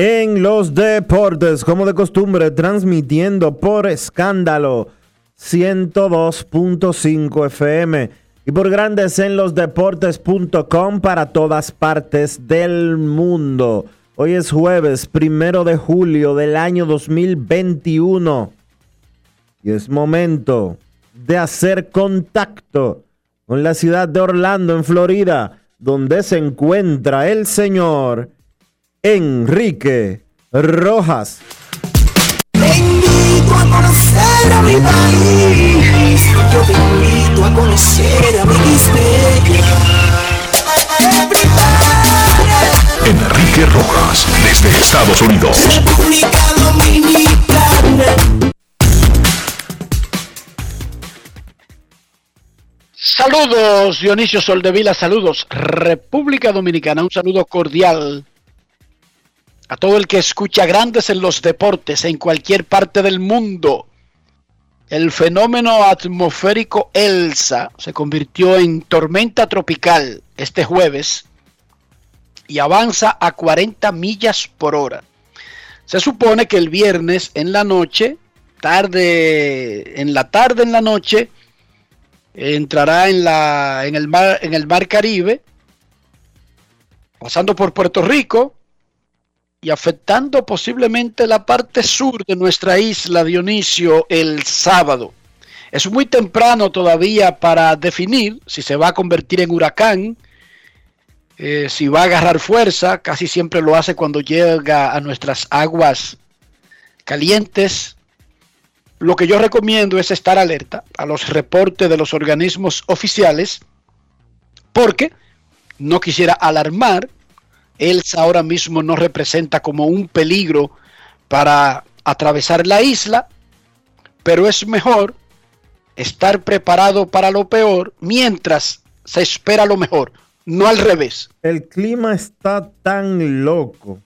en los Deportes, como de costumbre, transmitiendo por escándalo 102.5 FM y por Grandes en los Deportes.com para todas partes del mundo. Hoy es jueves, primero de julio del año 2021. Y es momento de hacer contacto con la ciudad de Orlando, en Florida, donde se encuentra el señor Enrique Rojas. Te invito a conocer a mi país. Yo te invito a conocer a mi Enrique Rojas, desde Estados Unidos. República Dominicana. Saludos, Dionisio Soldevila, saludos, República Dominicana, un saludo cordial a todo el que escucha grandes en los deportes en cualquier parte del mundo. El fenómeno atmosférico Elsa se convirtió en tormenta tropical este jueves y avanza a 40 millas por hora. Se supone que el viernes en la noche, tarde, en la tarde en la noche, entrará en, la, en, el mar, en el mar Caribe, pasando por Puerto Rico y afectando posiblemente la parte sur de nuestra isla Dionisio el sábado. Es muy temprano todavía para definir si se va a convertir en huracán, eh, si va a agarrar fuerza, casi siempre lo hace cuando llega a nuestras aguas calientes. Lo que yo recomiendo es estar alerta a los reportes de los organismos oficiales, porque no quisiera alarmar. Elsa ahora mismo no representa como un peligro para atravesar la isla, pero es mejor estar preparado para lo peor mientras se espera lo mejor, no al revés. El clima está tan loco,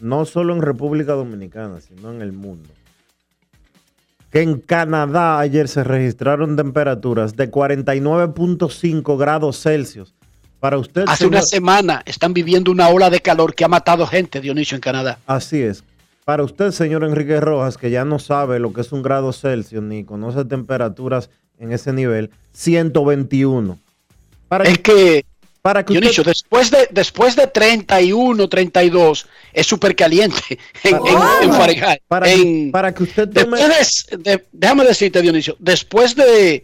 no solo en República Dominicana, sino en el mundo, que en Canadá ayer se registraron temperaturas de 49.5 grados Celsius. Para usted, Hace señor- una semana están viviendo una ola de calor que ha matado gente, Dionisio, en Canadá. Así es. Para usted, señor Enrique Rojas, que ya no sabe lo que es un grado Celsius ni conoce temperaturas en ese nivel, 121. Para, Es que, para que Dionisio, usted, después de, después de 31, 32, es súper caliente en, en- en Fahrenheit. para, En- para que usted tome... De- déjame decirte, Dionisio, después de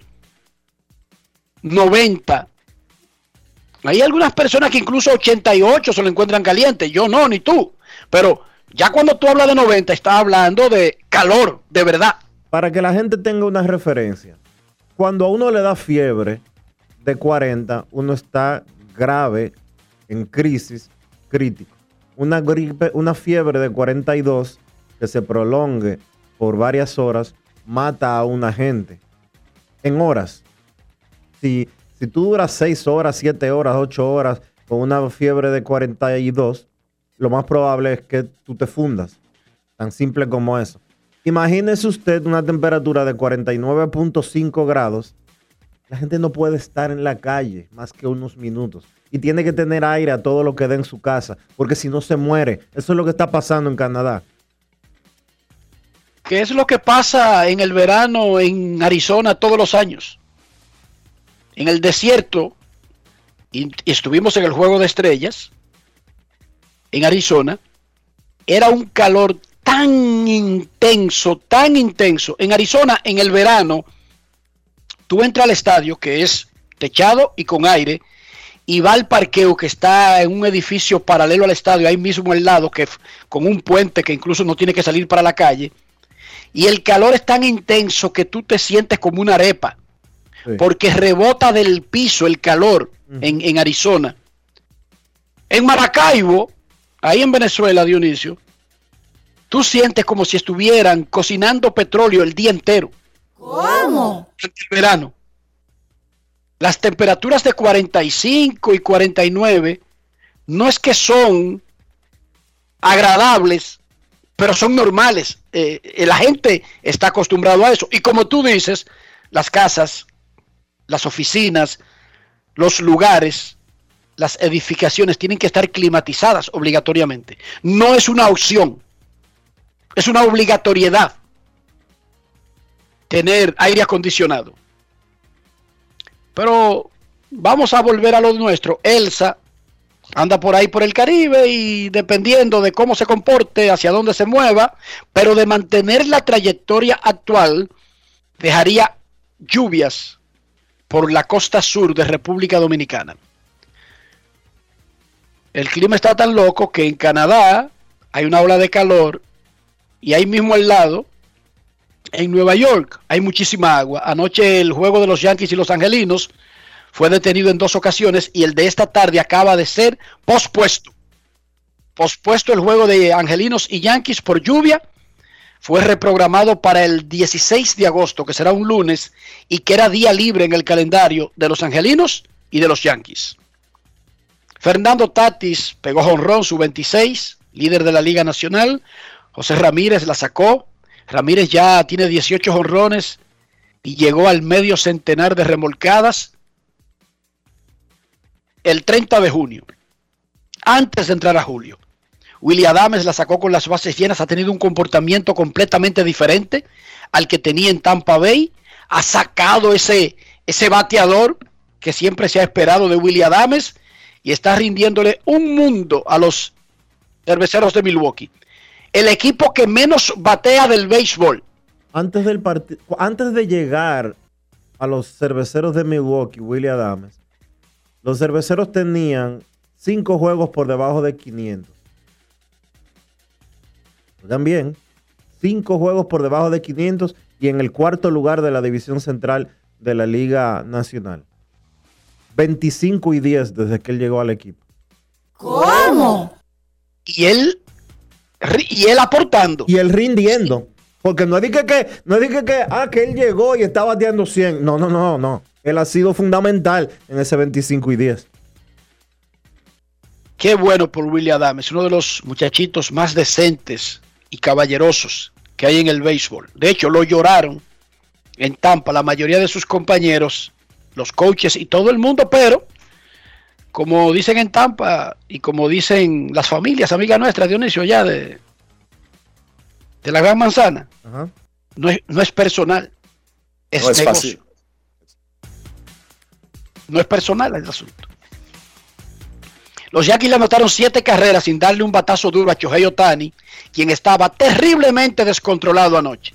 90, hay algunas personas que incluso 88 se lo encuentran caliente. Yo no, ni tú. Pero ya cuando tú hablas de 90, estás hablando de calor, de verdad. Para que la gente tenga una referencia. Cuando a uno le da fiebre de 40, uno está grave, en crisis, crítico. Una gripe, una fiebre de 42 que se prolongue por varias horas, mata a una gente. En horas. si, si tú duras 6 horas, 7 horas, 8 horas con una fiebre de 42, lo más probable es que tú te fundas. Tan simple como eso. Imagínese usted una temperatura de 49.5 grados. La gente no puede estar en la calle más que unos minutos. Y tiene que tener aire a todo lo que dé en su casa, porque si no se muere. Eso es lo que está pasando en Canadá. ¿Qué es lo que pasa en el verano en Arizona todos los años? En el desierto, y estuvimos en el Juego de Estrellas, en Arizona, era un calor tan intenso, tan intenso. En Arizona, en el verano, tú entras al estadio, que es techado y con aire, y va al parqueo que está en un edificio paralelo al estadio, ahí mismo al lado, que con un puente que incluso no tiene que salir para la calle. Y el calor es tan intenso que tú te sientes como una arepa, porque rebota del piso el calor en, en Arizona. En Maracaibo, ahí en Venezuela, Dionisio, tú sientes como si estuvieran cocinando petróleo el día entero. ¿Cómo? En el verano. Las temperaturas de 45 y 49 no es que son agradables, pero son normales. Eh, eh, la gente está acostumbrado a eso. Y como tú dices, las casas, las oficinas, los lugares, las edificaciones tienen que estar climatizadas obligatoriamente. No es una opción, es una obligatoriedad tener aire acondicionado. Pero vamos a volver a lo nuestro. Elsa anda por ahí por el Caribe y dependiendo de cómo se comporte, hacia dónde se mueva, pero de mantener la trayectoria actual, dejaría lluvias por la costa sur de República Dominicana. El clima está tan loco que en Canadá hay una ola de calor y ahí mismo al lado, en Nueva York, hay muchísima agua. Anoche el juego de los Yankees y los Angelinos fue detenido en dos ocasiones y el de esta tarde acaba de ser pospuesto. Pospuesto el juego de Angelinos y Yankees por lluvia. Fue reprogramado para el 16 de agosto, que será un lunes, y que era día libre en el calendario de los Angelinos y de los Yankees. Fernando Tatis pegó jonrón su 26, líder de la Liga Nacional. José Ramírez la sacó. Ramírez ya tiene 18 jonrones y llegó al medio centenar de remolcadas el 30 de junio, antes de entrar a julio. Willie Adams la sacó con las bases llenas, ha tenido un comportamiento completamente diferente al que tenía en Tampa Bay. Ha sacado ese, ese bateador que siempre se ha esperado de Willie Adams y está rindiéndole un mundo a los cerveceros de Milwaukee. El equipo que menos batea del béisbol. Antes, del antes de llegar a los cerveceros de Milwaukee, Willie Adams, los cerveceros tenían cinco juegos por debajo de 500. También, cinco juegos por debajo de 500 y en el cuarto lugar de la división central de la Liga Nacional. 25 y 10 desde que él llegó al equipo. ¿Cómo? Y él, y él aportando. Y él rindiendo. Porque no dije que, no dije que, ah, que él llegó y estaba bateando 100. No, no, no, no. Él ha sido fundamental en ese 25 y 10. Qué bueno por William Adams, uno de los muchachitos más decentes y caballerosos que hay en el béisbol. De hecho, lo lloraron en Tampa la mayoría de sus compañeros, los coaches y todo el mundo, pero como dicen en Tampa y como dicen las familias, amigas nuestras, Dionisio, ya de, de la Gran Manzana, Ajá. no es, no es personal, es, No es negocio. fácil. No es personal el asunto. Los Yankees le anotaron siete carreras sin darle un batazo duro a Shohei Otani, quien estaba terriblemente descontrolado anoche.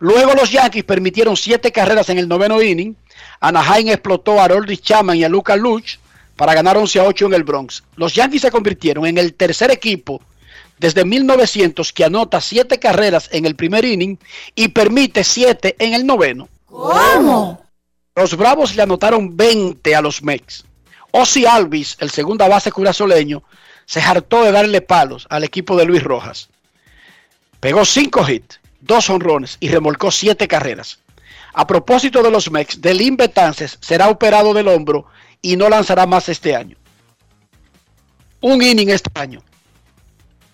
Luego los Yankees permitieron siete carreras en el noveno inning. Anaheim explotó a Aroldis Chapman y a Lucas Luch para ganar 11 a 8 en el Bronx. Los Yankees se convirtieron en el tercer equipo desde 1900 que anota siete carreras en el primer inning y permite siete en el noveno. ¿Cómo? Los Bravos le anotaron 20 a los Mets. Ozzy Alvis, el segunda base curazoleño, se hartó de darle palos al equipo de Luis Rojas. Pegó 5 hits, 2 honrones y remolcó 7 carreras. a propósito de los Mex, Delin Betances será operado del hombro y no lanzará más este año. Un inning este año.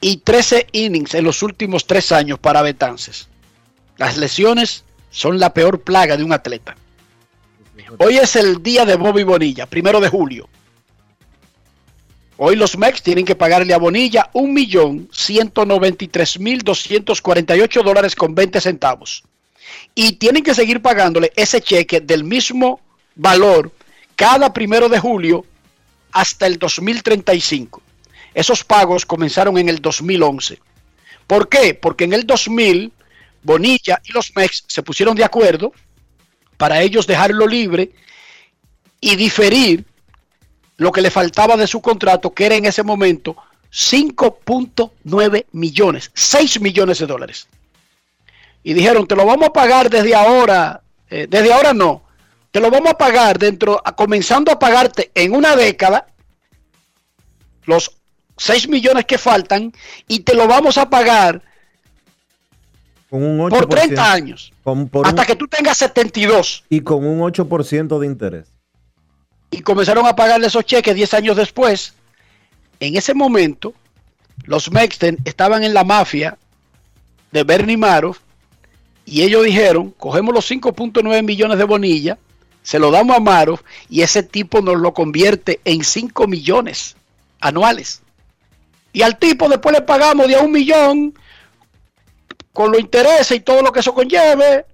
Y 13 innings en los últimos tres años para Betances. Las lesiones son la peor plaga de un atleta. Hoy es el día de Bobby Bonilla, primero de julio. Hoy los Mex tienen que pagarle a Bonilla 1.193.248 dólares con 20 centavos. Y tienen que seguir pagándole ese cheque del mismo valor cada primero de julio hasta el 2035. Esos pagos comenzaron en el 2011. ¿Por qué? Porque en el 2000 Bonilla y los Mex se pusieron de acuerdo para ellos dejarlo libre y diferir lo que le faltaba de su contrato, que era en ese momento 5.9 millones, 6 millones de dólares. Y dijeron, te lo vamos a pagar desde ahora, eh, desde ahora no, te lo vamos a pagar dentro, a- comenzando a pagarte en una década los 6 millones que faltan y te lo vamos a pagar Con un 8%. por 30 años, con- por hasta un- que tú tengas 72. y con un 8% de interés. y comenzaron a pagarle esos cheques 10 años después. En ese momento, los Mexten estaban en la mafia de Bernie Madoff y ellos dijeron, cogemos los 5.9 millones de Bonilla, se lo damos a Madoff y ese tipo nos lo convierte en 5 millones anuales. Y al tipo después le pagamos de a un millón con los intereses y todo lo que eso conlleve.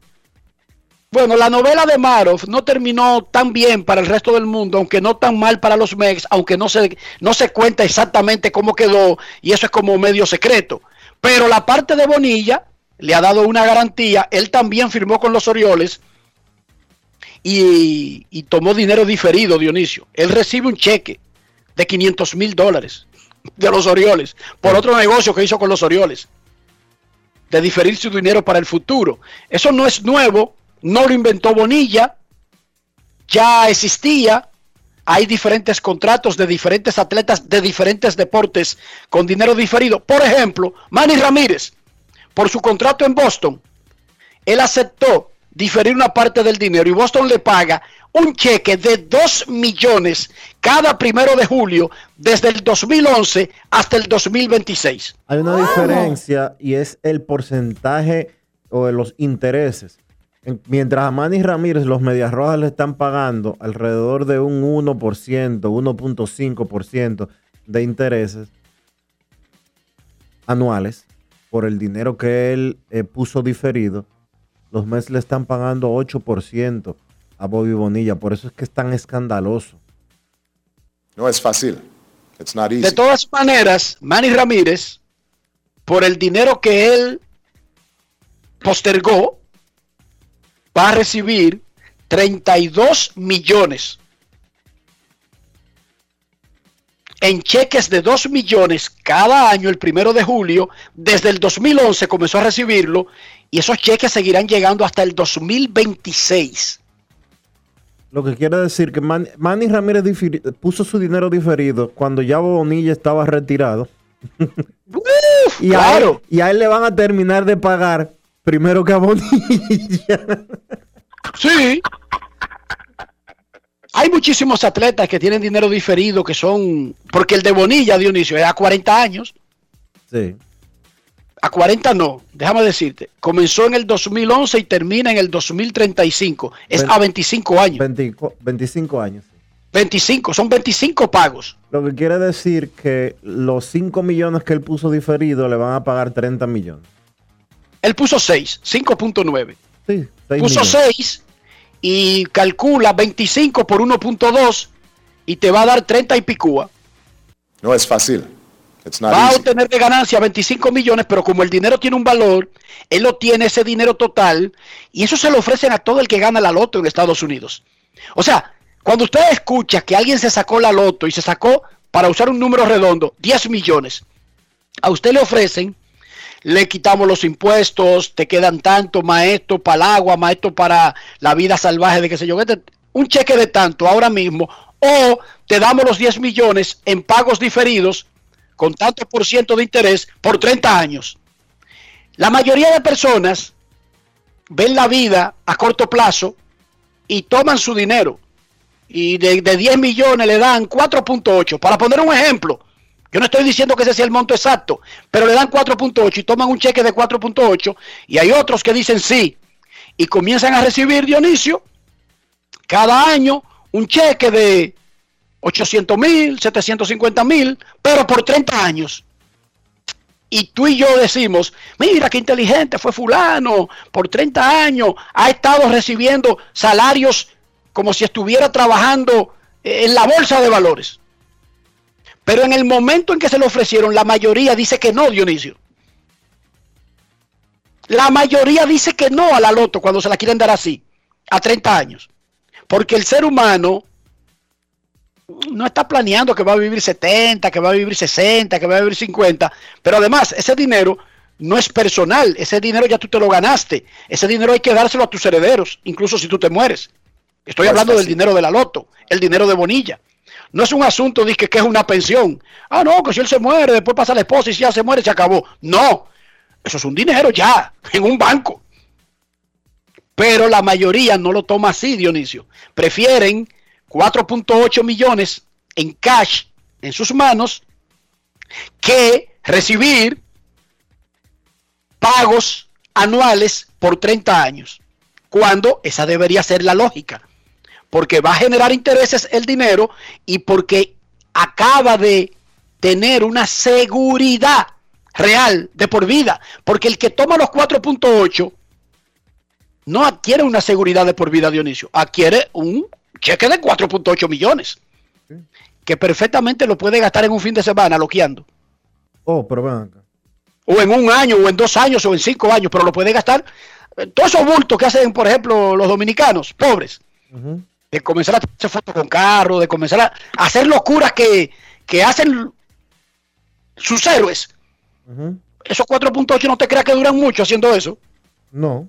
Bueno, la novela de Madoff no terminó tan bien para el resto del mundo, aunque no tan mal para los Mex, aunque no se, no se cuenta exactamente cómo quedó, y eso es como medio secreto. Pero la parte de Bonilla le ha dado una garantía, él también firmó con los Orioles y, y tomó dinero diferido, Dionisio. Él recibe un cheque de 500 mil dólares de los Orioles por otro negocio que hizo con los Orioles de diferir su dinero para el futuro. Eso no es nuevo, no lo inventó Bonilla, ya existía. Hay diferentes contratos de diferentes atletas de diferentes deportes con dinero diferido. Por ejemplo, Manny Ramírez, por su contrato en Boston, él aceptó diferir una parte del dinero y Boston le paga un cheque de 2 millones cada primero de julio desde el 2011 hasta el 2026. Hay una diferencia y es el porcentaje o de los intereses. En- mientras a Manny Ramírez los Medias Rojas le están pagando alrededor de un 1%, 1.5% de intereses anuales por el dinero que él eh, puso diferido, los Mets le están pagando 8% a Bobby Bonilla. Por eso es que es tan escandaloso. No es fácil. It's not easy. De todas maneras, Manny Ramírez, por el dinero que él postergó, va a recibir 32 millones en cheques de 2 millones cada año el primero de julio. Desde el 2011 comenzó a recibirlo y esos cheques seguirán llegando hasta el 2026. Lo que quiere decir que Man- Manny Ramírez puso su dinero diferido cuando ya Bonilla estaba retirado. Uf, Y, claro. a él, y a él le van a terminar de pagar primero que a Bonilla. Sí. Hay muchísimos atletas que tienen dinero diferido que son. Porque el de Bonilla, Dionisio, es a 40 años. sí. A 40 no, déjame decirte. Comenzó en el 2011 y termina en el 2035. Es Ven- a 25 años. 25, 25 años. 25, son 25 pagos. Lo que quiere decir que los 5 millones que él puso diferido le van a pagar 30 millones. Él puso 6, 5.9. Sí, 6 Puso millones. 6 y calcula 25 por 1.2 y te va a dar 30 y picúa. No es fácil. Va a obtener de ganancia 25 millones, pero como el dinero tiene un valor, él lo tiene ese dinero total y eso se lo ofrecen a todo el que gana la loto en Estados Unidos. O sea, cuando usted escucha que alguien se sacó la loto y se sacó, para usar un número redondo, 10 millones, a usted le ofrecen, le quitamos los impuestos, te quedan tanto, maestro para el agua, maestro para la vida salvaje de qué sé yo, un cheque de tanto ahora mismo, o te damos los 10 millones en pagos diferidos con tanto por ciento de interés por 30 años. La mayoría de personas ven la vida a corto plazo y toman su dinero. Y de, de 10 millones le dan 4.8. Para poner un ejemplo, yo no estoy diciendo que ese sea el monto exacto, pero le dan 4.8 y toman un cheque de 4.8 y hay otros que dicen sí y comienzan a recibir, Dionisio, cada año un cheque de 800 mil, 750 mil, pero por 30 años. Y tú y yo decimos, mira qué inteligente fue fulano, por 30 años ha estado recibiendo salarios como si estuviera trabajando en la bolsa de valores. Pero en el momento en que se lo ofrecieron, la mayoría dice que no, Dionisio. La mayoría dice que no a la loto cuando se la quieren dar así, a 30 años. Porque el ser humano no está planeando que va a vivir 70, que va a vivir 60, que va a vivir 50. Pero además, ese dinero no es personal. Ese dinero ya tú te lo ganaste. Ese dinero hay que dárselo a tus herederos, incluso si tú te mueres. Estoy hablando del dinero de la loto, el dinero de Bonilla. No es un asunto de que, que es una pensión. Ah, no, que si él se muere, después pasa la esposa y si ya se muere, se acabó. No, eso es un dinero ya, en un banco. Pero la mayoría no lo toma así, Dionisio. Prefieren 4.8 millones en cash en sus manos que recibir pagos anuales por 30 años. Cuando esa debería ser la lógica. Porque va a generar intereses el dinero y porque acaba de tener una seguridad real de por vida. Porque el que toma los 4.8 no adquiere una seguridad de por vida, Dionisio. Adquiere un cheque de 4.8 millones. Que perfectamente lo puede gastar en un fin de semana loqueando. Oh, pero ven acá. O en un año, o en dos años, o en cinco años, pero lo puede gastar. eh, Todos esos bultos que hacen, por ejemplo, los dominicanos, pobres, de comenzar a hacerse fotos con carro, de comenzar a hacer locuras que, que hacen sus héroes. Ujú. Esos 4.8 no te creas que duran mucho haciendo eso. No.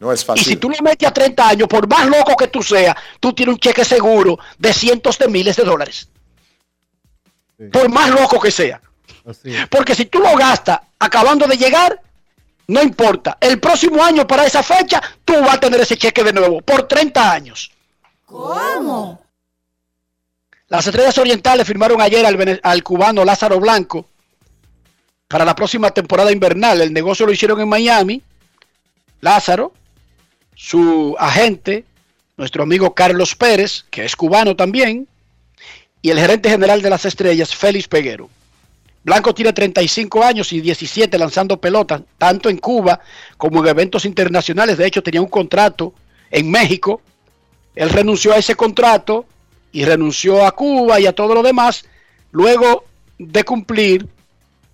No es Y si fácil. tú lo metes a 30 años, por más loco que tú seas, tú tienes un cheque seguro de cientos de miles de dólares. Sí. Por más loco que sea. Así. Porque si tú lo gastas acabando de llegar, no importa. El próximo año para esa fecha, tú vas a tener ese cheque de nuevo por 30 años. ¿Cómo? Las estrellas orientales firmaron ayer al cubano Lázaro Blanco para la próxima temporada invernal. El negocio lo hicieron en Miami. Lázaro, su agente, nuestro amigo Carlos Pérez, que es cubano también, y el gerente general de las estrellas, Félix Peguero. Blanco tiene 35 años y 17 lanzando pelotas, tanto en Cuba como en eventos internacionales. De hecho, tenía un contrato en México. Él renunció a ese contrato y renunció a Cuba y a todo lo demás, luego de cumplir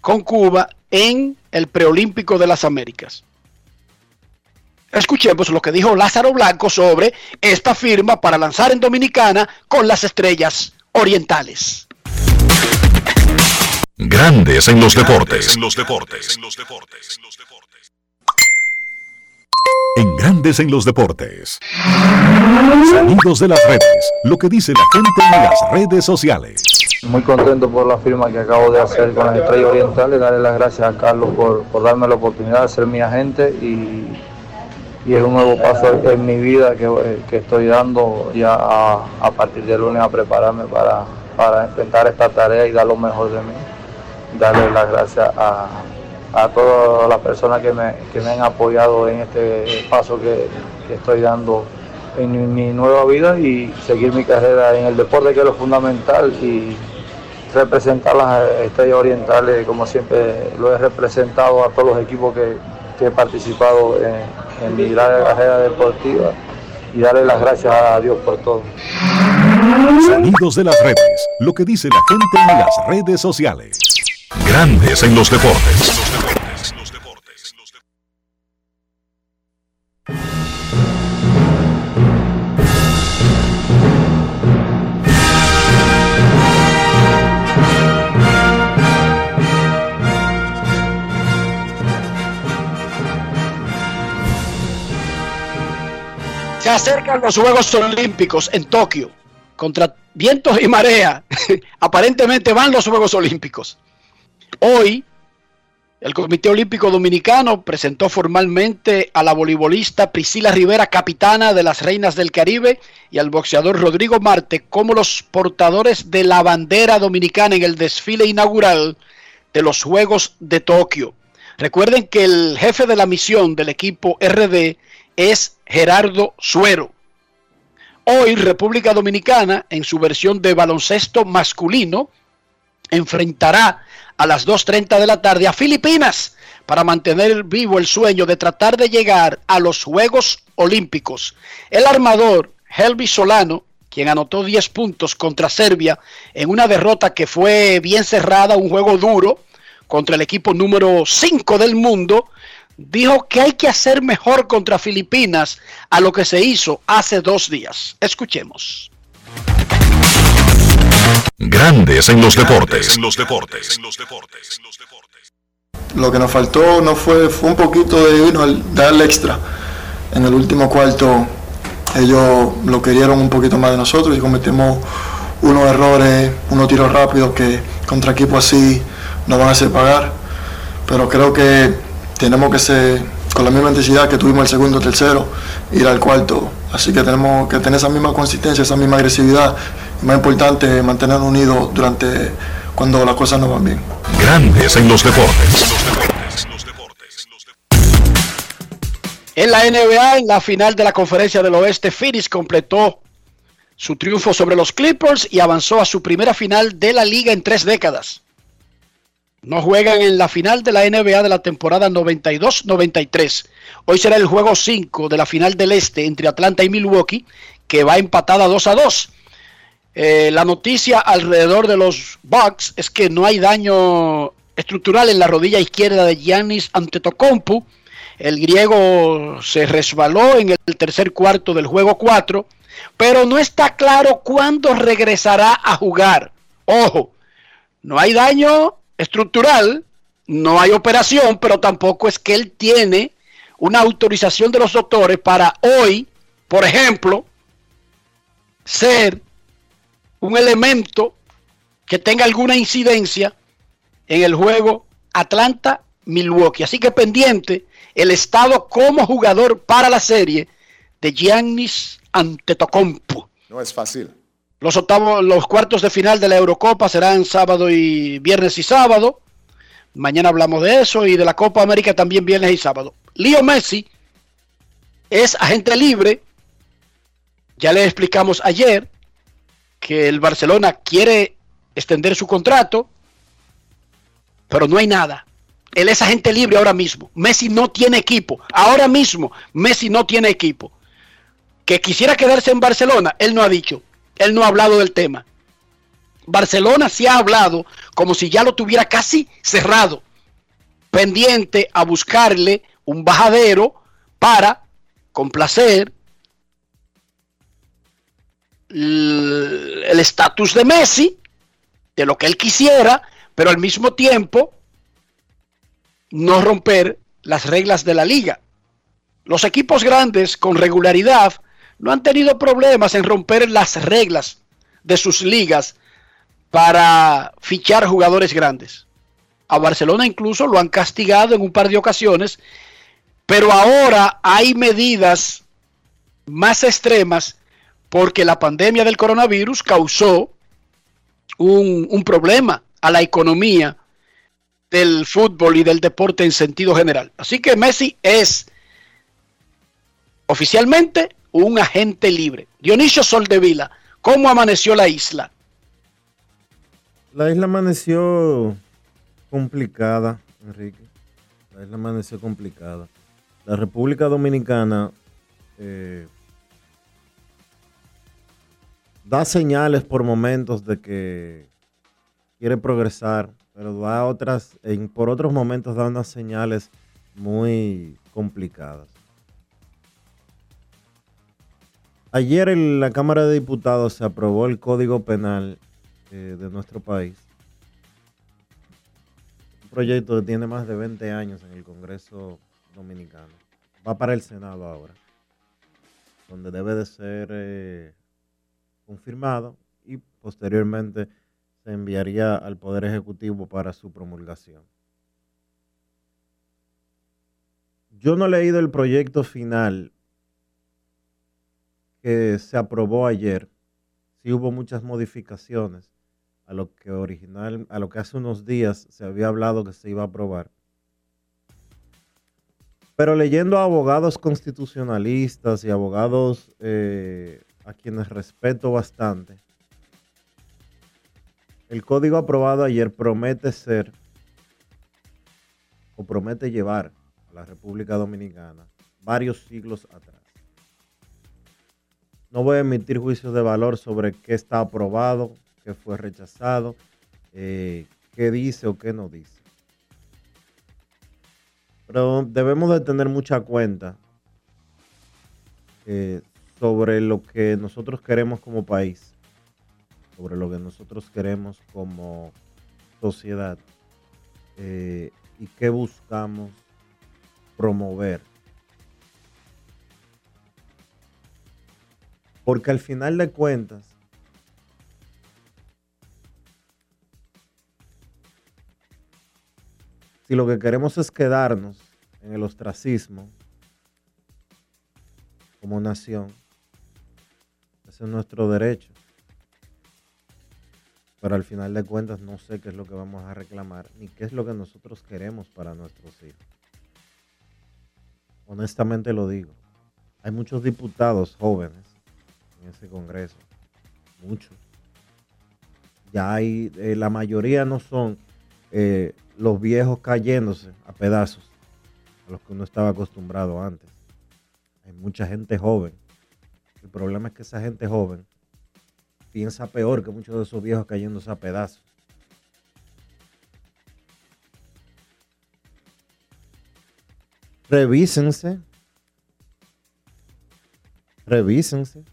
con Cuba en el preolímpico de las Américas. Escuchemos lo que dijo Lázaro Blanco sobre esta firma para lanzar en Dominicana con las estrellas orientales. Grandes en los deportes. En los deportes. En Grandes en los deportes. Sonidos de las redes. Lo que dice la gente en las redes sociales. Muy contento por la firma que acabo de hacer con las Estrellas Orientales. Darle las gracias a Carlos por, por darme la oportunidad de ser mi agente y, y es un nuevo paso en mi vida que, que estoy dando ya a, partir de lunes a prepararme para, para enfrentar esta tarea y dar lo mejor de mí. Darle las gracias a, a todas las personas que me, que me han apoyado en este paso que, que estoy dando en mi, mi nueva vida y seguir mi carrera en el deporte que es lo fundamental y representar las estrellas orientales como siempre lo he representado a todos los equipos que, que he participado en, en mi larga carrera deportiva y darle las gracias a Dios por todo. Sonidos de las redes. Lo que dice la gente en las redes sociales. Grandes en los deportes. Acercan los Juegos Olímpicos en Tokio contra vientos y marea. Aparentemente van los Juegos Olímpicos. Hoy El Comité Olímpico Dominicano presentó formalmente a la voleibolista Priscila Rivera, capitana de las Reinas del Caribe, y al boxeador Rodrigo Marte como los portadores de la bandera dominicana en el desfile inaugural de los Juegos de Tokio. Recuerden que el jefe de la misión del equipo RD es Gerardo Suero. Hoy República Dominicana, en su versión de baloncesto masculino, enfrentará a las 2.30 de la tarde a Filipinas para mantener vivo el sueño de tratar de llegar a los Juegos Olímpicos. El armador Helvi Solano, quien anotó 10 puntos contra Serbia en una derrota que fue bien cerrada, un juego duro contra el equipo número 5 del mundo, dijo que hay que hacer mejor contra Filipinas a lo que se hizo hace dos días. Escuchemos. Grandes en los deportes. En los deportes. Lo que nos faltó no fue, fue un poquito de darle extra. En el último cuarto ellos lo querieron un poquito más de nosotros y cometimos unos errores, unos tiros rápidos que contra equipos así nos van a hacer pagar. Pero creo que tenemos que ser con la misma intensidad que tuvimos el segundo, tercero, ir al cuarto. Así que tenemos que tener esa misma consistencia, esa misma agresividad más importante, mantener unidos durante cuando las cosas no van bien. Grandes en los deportes. En la NBA, en la final de la Conferencia del Oeste, Phoenix completó su triunfo sobre los Clippers y avanzó a su primera final de la liga en tres décadas. No juegan en la final de la NBA de la temporada 92-93. Hoy será el juego 5 de la final del Este entre Atlanta y Milwaukee, que va empatada 2 a 2. Eh, la noticia alrededor de los Bucks es que no hay daño estructural en la rodilla izquierda de Giannis Antetokounmpo. El griego se resbaló en el tercer cuarto del juego 4, pero no está claro cuándo regresará a jugar. Ojo, no hay daño estructural, no hay operación, pero tampoco es que él tiene una autorización de los doctores para hoy, por ejemplo, ser un elemento que tenga alguna incidencia en el juego Atlanta-Milwaukee. Así que pendiente el estado como jugador para la serie de Giannis Antetokounmpo. No es fácil. Los octavos, los cuartos de final de la Eurocopa serán sábado y viernes y sábado. Mañana hablamos de eso y de la Copa América también viernes y sábado. Leo Messi es agente libre. Ya le explicamos ayer que el Barcelona quiere extender su contrato, pero no hay nada. Él es agente libre ahora mismo. Messi no tiene equipo. Ahora mismo Messi no tiene equipo. Que quisiera quedarse en Barcelona, él no ha dicho. Él no ha hablado del tema. Barcelona sí ha hablado como si ya lo tuviera casi cerrado, pendiente a buscarle un bajadero para complacer el estatus de Messi, de lo que él quisiera, pero al mismo tiempo no romper las reglas de la liga. Los equipos grandes con regularidad no han tenido problemas en romper las reglas de sus ligas para fichar jugadores grandes. A Barcelona incluso lo han castigado en un par de ocasiones, pero ahora hay medidas más extremas porque la pandemia del coronavirus causó un, problema a la economía del fútbol y del deporte en sentido general. Así que Messi es oficialmente un agente libre. Dionisio Soldevila, ¿cómo amaneció la isla? La isla amaneció complicada, Enrique. La isla amaneció complicada. La República Dominicana eh, da señales por momentos de que quiere progresar, pero da otras, por otros momentos da unas señales muy complicadas. Ayer en la Cámara de Diputados se aprobó el Código Penal eh, de nuestro país. Un proyecto que tiene más de 20 años en el Congreso Dominicano. Va para el Senado ahora, donde debe de ser eh, confirmado y posteriormente se enviaría al Poder Ejecutivo para su promulgación. yo no he leído el proyecto final que se aprobó ayer. Sí hubo muchas modificaciones a lo que original, a lo que hace unos días se había hablado que se iba a aprobar. Pero leyendo a abogados constitucionalistas y abogados eh, a quienes respeto bastante, el código aprobado ayer promete ser o promete llevar a la República Dominicana varios siglos atrás. No voy a emitir juicios de valor sobre qué está aprobado, qué fue rechazado, eh, qué dice o qué no dice. Pero debemos de tener mucha cuenta eh, sobre lo que nosotros queremos como país, sobre lo que nosotros queremos como sociedad eh, y qué buscamos promover. Porque al final de cuentas, si lo que queremos es quedarnos en el ostracismo como nación, ese es nuestro derecho. Pero al final de cuentas no sé qué es lo que vamos a reclamar ni qué es lo que nosotros queremos para nuestros hijos. Honestamente lo digo. Hay muchos diputados jóvenes en ese Congreso. Muchos. Ya hay, eh, la mayoría no son eh, los viejos cayéndose a pedazos, a los que uno estaba acostumbrado antes. Hay mucha gente joven. El problema es que esa gente joven piensa peor que muchos de esos viejos cayéndose a pedazos. Revísense. Revísense.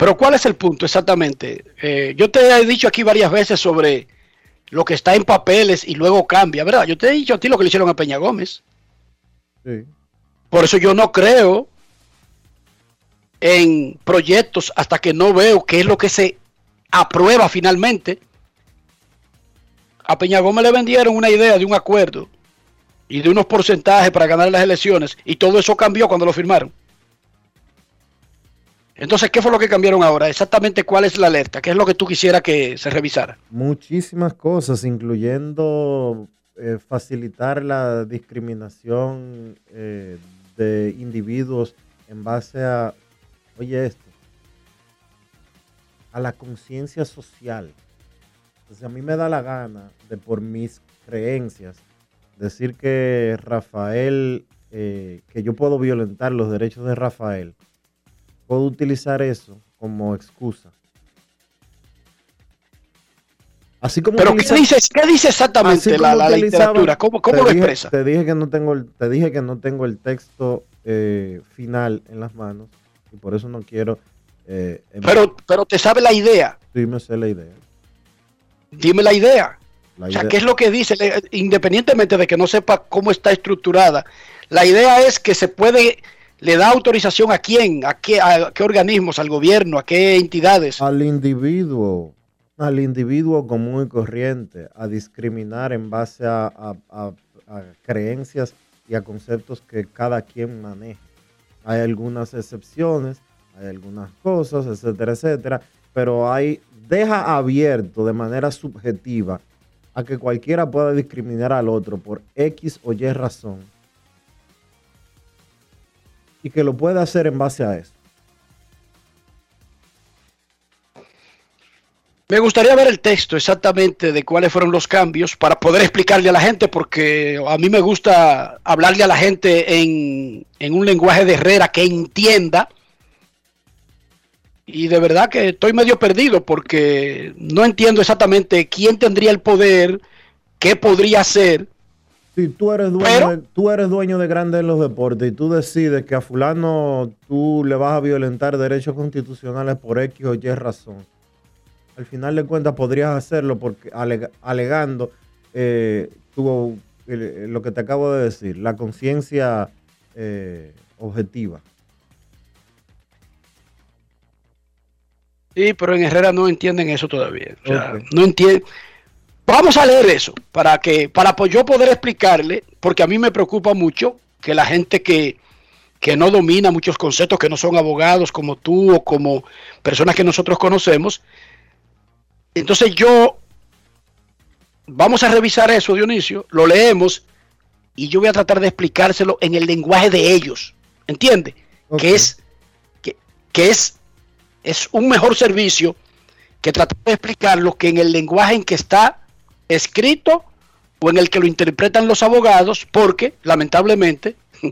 Pero ¿cuál es el punto exactamente? Eh, yo te he dicho aquí varias veces sobre lo que está en papeles y luego cambia, ¿verdad? Yo te he dicho a ti lo que le hicieron a Peña Gómez. Sí. Por eso yo no creo en proyectos hasta que no veo qué es lo que se aprueba finalmente. A Peña Gómez le vendieron una idea de un acuerdo y de unos porcentajes para ganar las elecciones y todo eso cambió cuando lo firmaron. Entonces, ¿qué fue lo que cambiaron ahora? Exactamente cuál es la alerta, qué es lo que tú quisieras que se revisara. Muchísimas cosas, incluyendo eh, facilitar la discriminación eh, de individuos en base a, oye esto, a la conciencia social. Entonces, a mí me da la gana de por mis creencias decir que Rafael, eh, que yo puedo violentar los derechos de Rafael puedo utilizar eso como excusa. Así como Pero ¿qué, dice, ¿qué dice exactamente la, la literatura? ¿Cómo, cómo lo dije, expresa? Te dije que no tengo el, te dije que no tengo el texto eh, final en las manos y por eso no quiero. Eh, pero, pero te sabe la idea. Sí, me sé la idea. Dime la idea. La o sea. ¿qué es lo que dice? Independientemente de que no sepa cómo está estructurada, la idea es que se puede ¿Le da autorización a quién? ¿A qué, ¿A qué organismos? ¿Al gobierno? ¿A qué entidades? Al individuo, al individuo común y corriente, a discriminar en base a, creencias y a conceptos que cada quien maneja. Hay algunas excepciones, hay algunas cosas, etcétera, etcétera, pero hay, deja abierto de manera subjetiva a que cualquiera pueda discriminar al otro por X o Y razón y que lo pueda hacer en base a eso. Me gustaría ver el texto exactamente de cuáles fueron los cambios para poder explicarle a la gente, porque a mí me gusta hablarle a la gente en, en un lenguaje de Herrera que entienda. Y de verdad que estoy medio perdido porque no entiendo exactamente quién tendría el poder, qué podría hacer si tú eres dueño, Pero, de, tú eres dueño de grandes en los deportes y tú decides que a fulano tú le vas a violentar derechos constitucionales por X o Y razón, al final de cuentas podrías hacerlo porque aleg alegando eh, tu, eh, lo que te acabo de decir, la conciencia eh, objetiva. Sí, pero en Herrera no entienden eso todavía. O sea, okay. no entienden Vamos a leer eso para que para yo poder explicarle, porque a mí me preocupa mucho que la gente que, que no domina muchos conceptos, que no son abogados como tú o como personas que nosotros conocemos. Entonces yo, vamos a revisar eso, Dionisio, lo leemos y yo voy a tratar de explicárselo en el lenguaje de ellos. ¿Entiende? Que es que, que, es es un mejor servicio que tratar de explicarlo que en el lenguaje en que está escrito o en el que lo interpretan los abogados, porque lamentablemente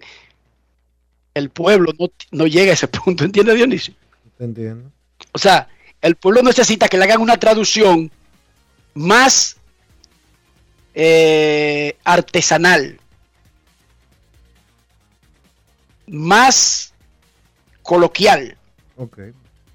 el pueblo no, llega a ese punto, ¿entiende Dionisio? Entiendo. O sea, el pueblo necesita que le hagan una traducción más eh, artesanal, más coloquial.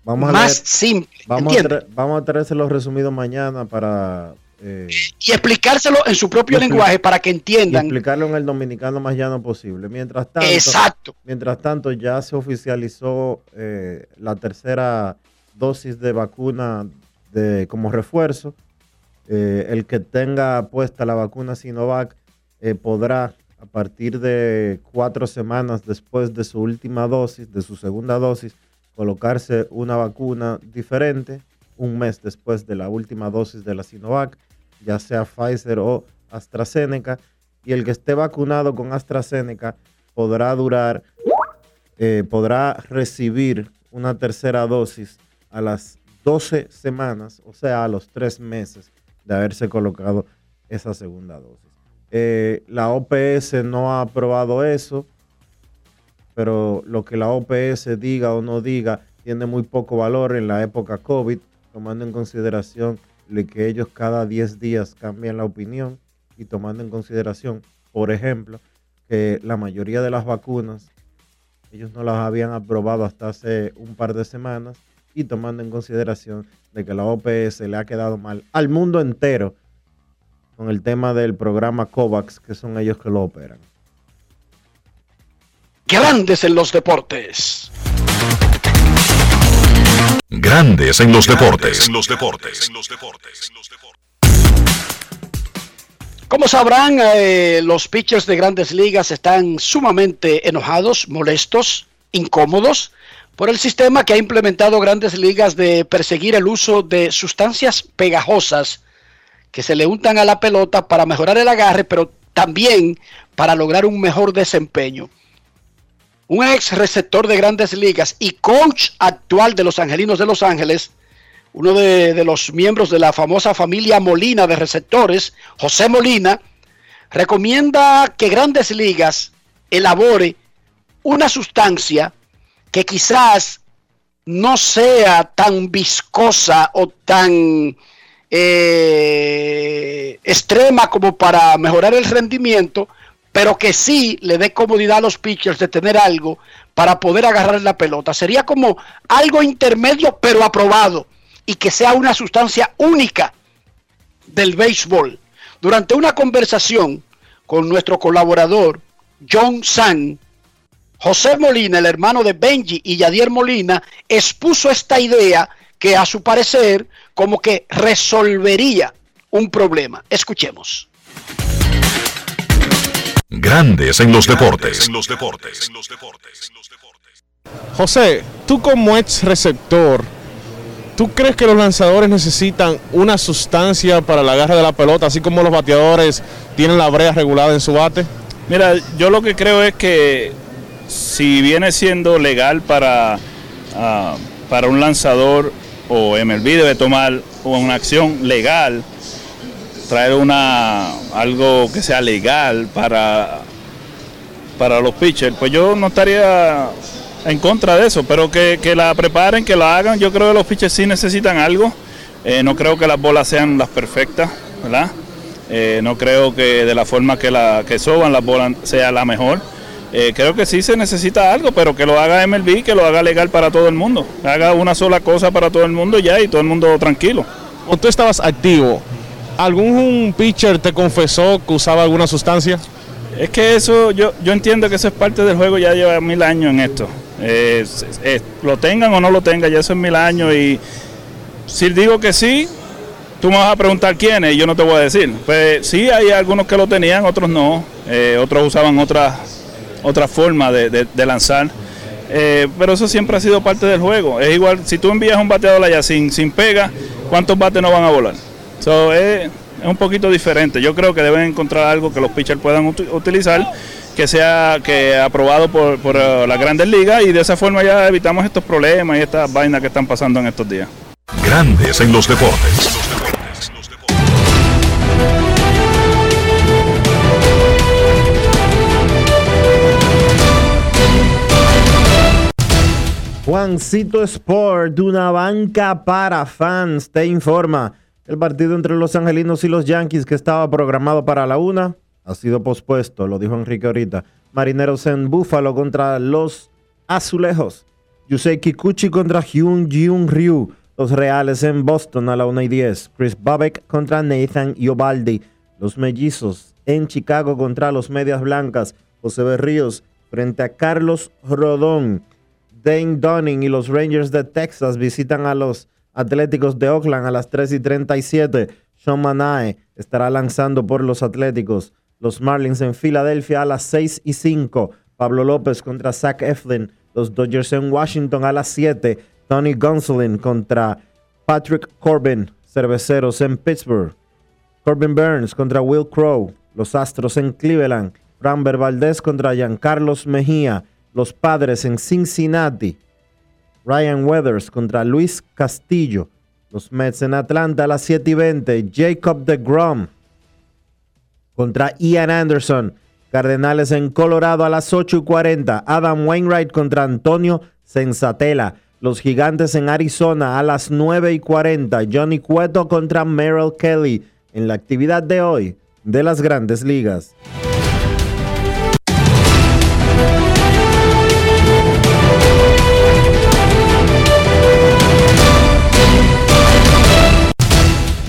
Vamos más simple. Vamos a, vamos a traérselo resumido mañana para eh, y explicárselo en su propio lenguaje para que entiendan. explicarlo en el dominicano más llano posible. Mientras tanto, Exacto. Mientras tanto, ya se oficializó eh, la tercera dosis de vacuna de, como refuerzo. Eh, el que tenga puesta la vacuna Sinovac podrá, a partir de cuatro semanas después de su última dosis, de su segunda dosis, colocarse una vacuna diferente un mes después de la última dosis de la Sinovac ya sea Pfizer o AstraZeneca, y el que esté vacunado con AstraZeneca podrá durar, eh, podrá recibir una tercera dosis a las 12 semanas, o sea, a los tres meses de haberse colocado esa segunda dosis. Eh, la OPS no ha aprobado eso, pero lo que la OPS diga o no diga tiene muy poco valor en la época COVID, tomando en consideración que ellos cada 10 días cambian la opinión y tomando en consideración, por ejemplo, que la mayoría de las vacunas ellos no las habían aprobado hasta hace un par de semanas y tomando en consideración de que la OPS le ha quedado mal al mundo entero con el tema del programa COVAX, que son ellos que lo operan. Grandes en los deportes. Grandes en los deportes. En los deportes. Como sabrán, eh, los pitchers de grandes ligas están sumamente enojados, molestos, incómodos por el sistema que ha implementado grandes ligas de perseguir el uso de sustancias pegajosas que se le untan a la pelota para mejorar el agarre, pero también para lograr un mejor desempeño un ex receptor de grandes ligas y coach actual de los Angelinos de Los Ángeles, uno de, los miembros de la famosa familia Molina de receptores, José Molina, recomienda que grandes ligas elabore una sustancia que quizás no sea tan viscosa o tan eh, extrema como para mejorar el rendimiento, pero que sí le dé comodidad a los pitchers de tener algo para poder agarrar la pelota. Sería como algo intermedio, pero aprobado, y que sea una sustancia única del béisbol. Durante una conversación con nuestro colaborador, John San, José Molina, el hermano de Benji y Yadier Molina, expuso esta idea que a su parecer como que resolvería un problema. Escuchemos. Grandes en los deportes. José, tú como ex receptor, ¿tú crees que los lanzadores necesitan una sustancia para la agarre de la pelota, así como los bateadores tienen la brea regulada en su bate? Mira, yo lo que creo es que si viene siendo legal para, ah, para un lanzador o MLB debe tomar una acción legal traer una algo que sea legal para, para los pitchers, pues yo no estaría en contra de eso, pero que, la preparen, que la hagan. Yo creo que los pitchers sí necesitan algo. Eh, no creo que las bolas sean las perfectas, ¿verdad? Eh, no creo que de la forma que, la, que soban las bolas sea la mejor. Eh, creo que sí se necesita algo, pero que lo haga MLB, que lo haga legal para todo el mundo. Haga una sola cosa para todo el mundo ya y todo el mundo tranquilo. Tú estabas activo, ¿Algún pitcher te confesó que usaba alguna sustancia? Es que eso, yo, yo entiendo que eso es parte del juego, ya lleva mil años en esto. lo tengan o no lo tengan, ya son mil años y si digo que sí, tú me vas a preguntar quiénes y yo no te voy a decir. Pues sí, hay algunos que lo tenían, otros no. Eh, otros usaban otra, otra forma de, lanzar. Eh, pero eso siempre ha sido parte del juego. Es igual, si tú envías un bateador allá sin, sin pega, ¿cuántos bates no van a volar? So, es, un poquito diferente. Yo creo que deben encontrar algo que los pitchers puedan utilizar que sea que aprobado por, por uh, las grandes ligas y de esa forma ya evitamos estos problemas y estas vainas que están pasando en estos días. Grandes en los deportes. Juancito Sport, una banca para fans, te informa. El partido entre los angelinos y los yankees que estaba programado para la una ha sido pospuesto, lo dijo Enrique ahorita. Marineros en Búfalo contra los Azulejos. Yusei Kikuchi contra Hyun Jung Ryu. Los Reales en Boston a la 1 y 10. Chris Babek contra Nathan Iobaldi. Los Mellizos en Chicago contra los Medias Blancas. José Berríos frente a Carlos Rodón. Dane Dunning y los Rangers de Texas visitan a los Atléticos de Oakland a las 3 y 37. Sean Manae estará lanzando por los Atléticos. Los Marlins en Filadelfia a las 6 y 5. Pablo López contra Zach Eflin. Los Dodgers en Washington a las 7. Tony Gonsolin contra Patrick Corbin. Cerveceros en Pittsburgh. Corbin Burns contra Will Crow. Los Astros en Cleveland. Ramber Valdez contra Giancarlos Mejía. Los Padres en Cincinnati. Ryan Weathers contra Luis Castillo. Los Mets en Atlanta a las 7 y 20. Jacob de Grom contra Ian Anderson. Cardenales en Colorado a las 8 y 40. Adam Wainwright contra Antonio Sensatela. Los Gigantes en Arizona a las 9 y 40. Johnny Cueto contra Merrill Kelly en la actividad de hoy de las grandes ligas.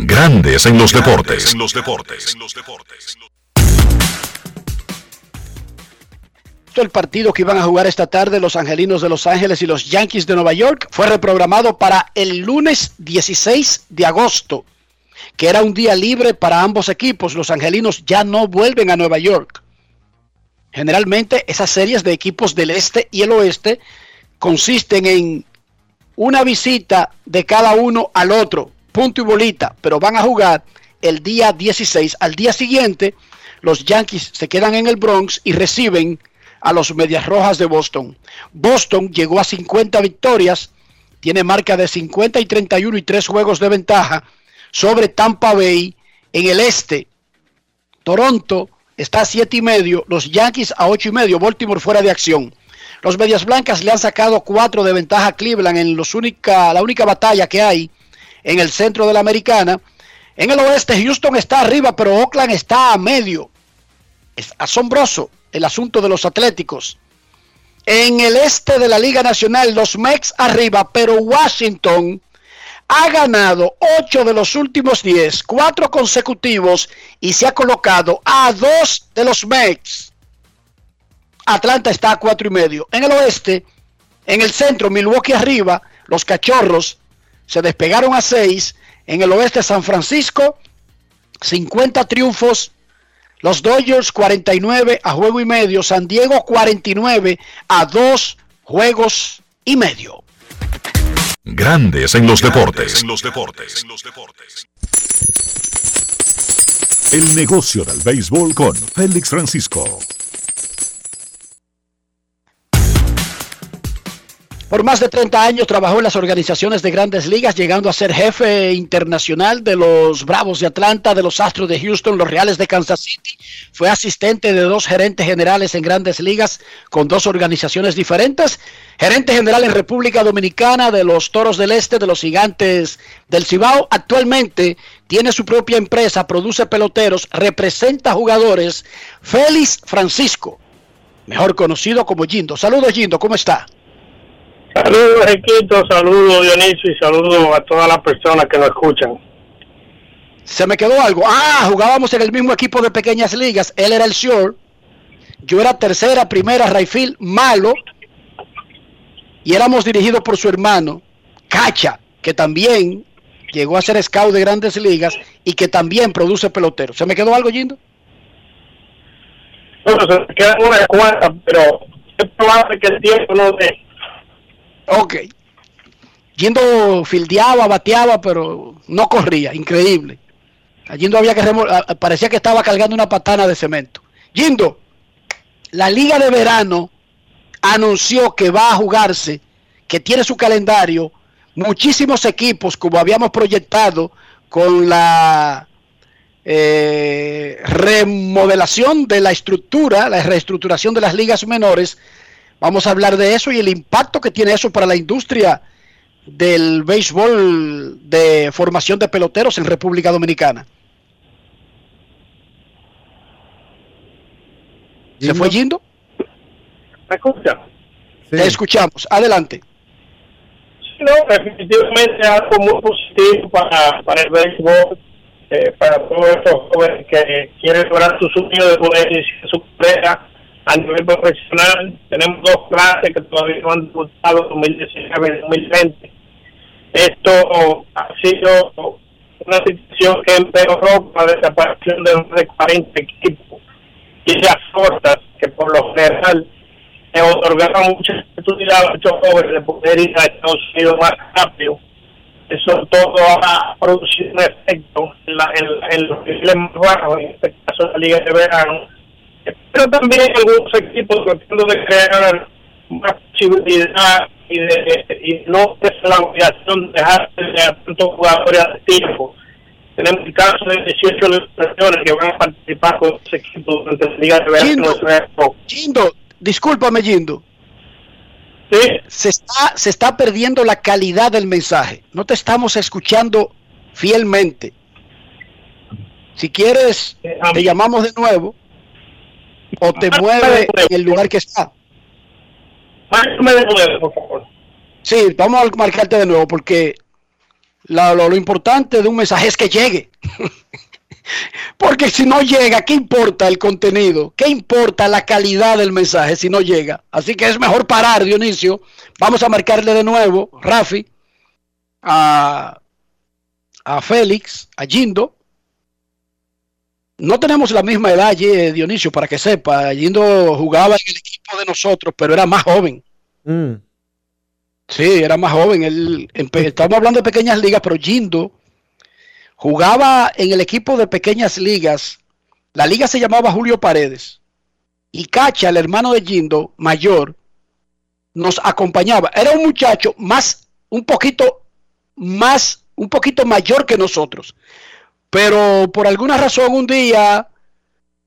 Grandes en los deportes. El partido que iban a jugar esta tarde los Angelinos de Los Ángeles y los Yankees de Nueva York fue reprogramado para el lunes 16 de agosto, que era un día libre para ambos equipos. Los Angelinos ya no vuelven a Nueva York. Generalmente esas series de equipos del este y el oeste consisten en una visita de cada uno al otro punto y bolita, pero van a jugar el día 16. Al día siguiente, los Yankees se quedan en el Bronx y reciben a los Medias Rojas de Boston. Boston llegó a 50 victorias, tiene marca de 50 y 31 y 3 juegos de ventaja sobre Tampa Bay en el este. Toronto está a 7 y medio, los Yankees a 8 y medio, Baltimore fuera de acción. Los Medias Blancas le han sacado 4 de ventaja a Cleveland en los única, la única batalla que hay en el centro de la americana. En el oeste, Houston está arriba, pero Oakland está a medio. Es asombroso el asunto de los atléticos. En el este de la Liga Nacional, los Mex arriba, pero Washington ha ganado 8 de los últimos 10, 4 consecutivos y se ha colocado a 2 de los Mex. Atlanta está a 4 y medio. En el oeste, en el centro, Milwaukee arriba, los Cachorros se despegaron a 6. En el oeste San Francisco, 50 triunfos. Los Dodgers 49 a juego y medio. San Diego 49 a 2 juegos y medio. Grandes en los deportes. En los deportes. El negocio del béisbol con Félix Francisco. Por más de 30 años trabajó en las organizaciones de grandes ligas, llegando a ser jefe internacional de los Bravos de Atlanta, de los Astros de Houston, los Reales de Kansas City. Fue asistente de dos gerentes generales en grandes ligas con dos organizaciones diferentes. Gerente general en República Dominicana de los Toros del Este, de los Gigantes del Cibao. Actualmente tiene su propia empresa, produce peloteros, representa jugadores. Félix Francisco, mejor conocido como Gindo. Saludos Gindo, ¿cómo está? Saludos, Equito, saludos, Dionisio, y saludos a todas las personas que nos escuchan. Se me quedó algo. Ah, jugábamos en el mismo equipo de pequeñas ligas. Él era el short. Yo era tercera, primera, Rayfield, malo. Y éramos dirigidos por su hermano, Cacha, que también llegó a ser scout de grandes ligas y que también produce peloteros. ¿Se me quedó algo, Yindo? Bueno, se me quedan unas cuantas, pero es probable que el tiempo no dé. Ok. Yendo fildeaba, bateaba, pero no corría, increíble. A Yindo había que parecía que estaba cargando una patana de cemento. Yindo, la liga de verano anunció que va a jugarse, que tiene su calendario, muchísimos equipos como habíamos proyectado con la eh, remodelación de la estructura, la reestructuración de las ligas menores. Vamos a hablar de eso y el impacto que tiene eso para la industria del béisbol de formación de peloteros en República Dominicana. ¿Se fue Yindo? ¿Me escucha? Te escuchamos. Adelante. Sí, no, definitivamente algo muy positivo para, para el béisbol, eh, para todos estos jóvenes que quieren lograr su sueño de poder iniciar su carrera a nivel profesional. Tenemos dos clases que todavía no han disputado, 2019 y 2020. Esto ha sido una situación que empeoró con la desaparición de más de 40 equipos y las cortas que por lo general le otorgaron mucha oportunidad a muchos jóvenes de poder ir a Estados Unidos más rápido. Eso todo ha producido un efecto en, la, en, en los niveles más bajos, en este caso la Liga de Verano. Pero también algunos equipos tratando de crear más posibilidad y de y no es la obligación de dejar de a tantos jugadores a tiempo. Tenemos el caso de 18 ilustraciones que van a participar con ese equipo durante la Liga de Verano. Yindo, discúlpame, Yindo. Se, está, se está perdiendo la calidad del mensaje. No te estamos escuchando fielmente. Si quieres, te llamamos de nuevo o te mueve en el lugar que está. Márcame de nuevo, por favor. Sí, vamos a marcarte de nuevo porque la- lo, lo importante de un mensaje es que llegue. porque si no llega, ¿qué importa el contenido? ¿Qué importa la calidad del mensaje si no llega? Así que es mejor parar, Dionisio. Vamos a marcarle de nuevo, Rafi, a, a Félix, a Gindo. No tenemos la misma edad, Ye- Dionisio, para que sepa. Gindo jugaba en el equipo de nosotros, pero era más joven. Mm. Sí, era más joven. Él, estamos hablando de pequeñas ligas, pero Gindo jugaba en el equipo de pequeñas ligas. La liga se llamaba Julio Paredes. Y Cacha, el hermano de Gindo, mayor, nos acompañaba. Era un muchacho más, un poquito más, un poquito mayor que nosotros. Pero por alguna razón un día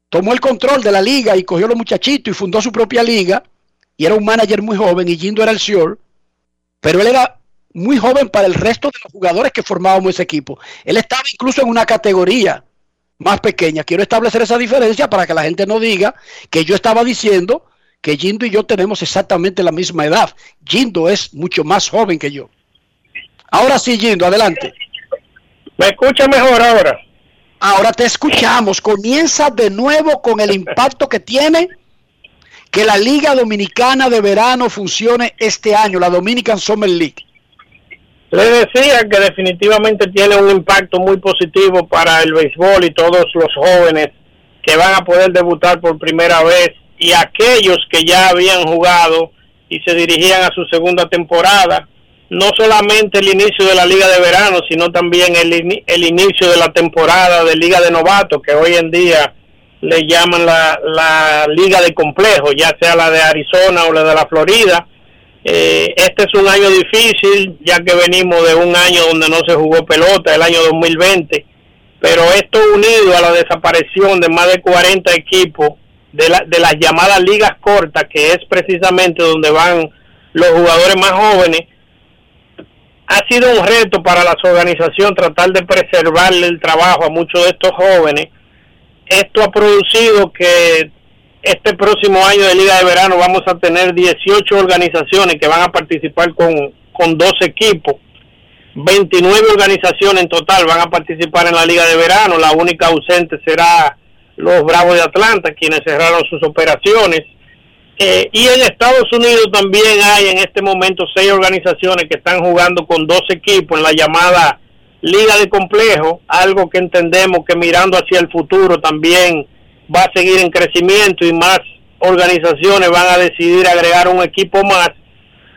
tomó el control de la liga y cogió a los muchachitos y fundó su propia liga. Y era un manager muy joven y Gindo era el señor pero él era muy joven para el resto de los jugadores que formábamos ese equipo. Él estaba incluso en una categoría más pequeña. Quiero establecer esa diferencia para que la gente no diga que yo estaba diciendo que Jindo y yo tenemos exactamente la misma edad. Jindo es mucho más joven que yo. Ahora sí, Jindo, adelante. ¿Me escucha mejor ahora? Ahora te escuchamos. Comienza de nuevo con el impacto que tiene que la Liga Dominicana de Verano funcione este año, la Dominican Summer League. Le decía que definitivamente tiene un impacto muy positivo para el béisbol y todos los jóvenes que van a poder debutar por primera vez y aquellos que ya habían jugado y se dirigían a su segunda temporada. No solamente el inicio de la liga de verano, sino también el, el inicio de la temporada de liga de novatos, que hoy en día le llaman la, la liga de complejo, ya sea la de Arizona o la de la Florida, Eh, este es un año difícil, ya que venimos de un año donde no se jugó pelota, el año 2020, pero esto unido a la desaparición de más de 40 equipos de, la, de las llamadas ligas cortas, que es precisamente donde van los jugadores más jóvenes, ha sido un reto para las organizaciones tratar de preservarle el trabajo a muchos de estos jóvenes. Esto ha producido que este próximo año de Liga de Verano vamos a tener 18 organizaciones que van a participar con, con dos equipos. 29 organizaciones en total van a participar en la Liga de Verano. La única ausente será los Bravos de Atlanta, quienes cerraron sus operaciones. Eh, y en Estados Unidos también hay en este momento seis organizaciones que están jugando con dos equipos en la llamada Liga de Complejo, algo que entendemos que mirando hacia el futuro también va a seguir en crecimiento y más organizaciones van a decidir agregar un equipo más,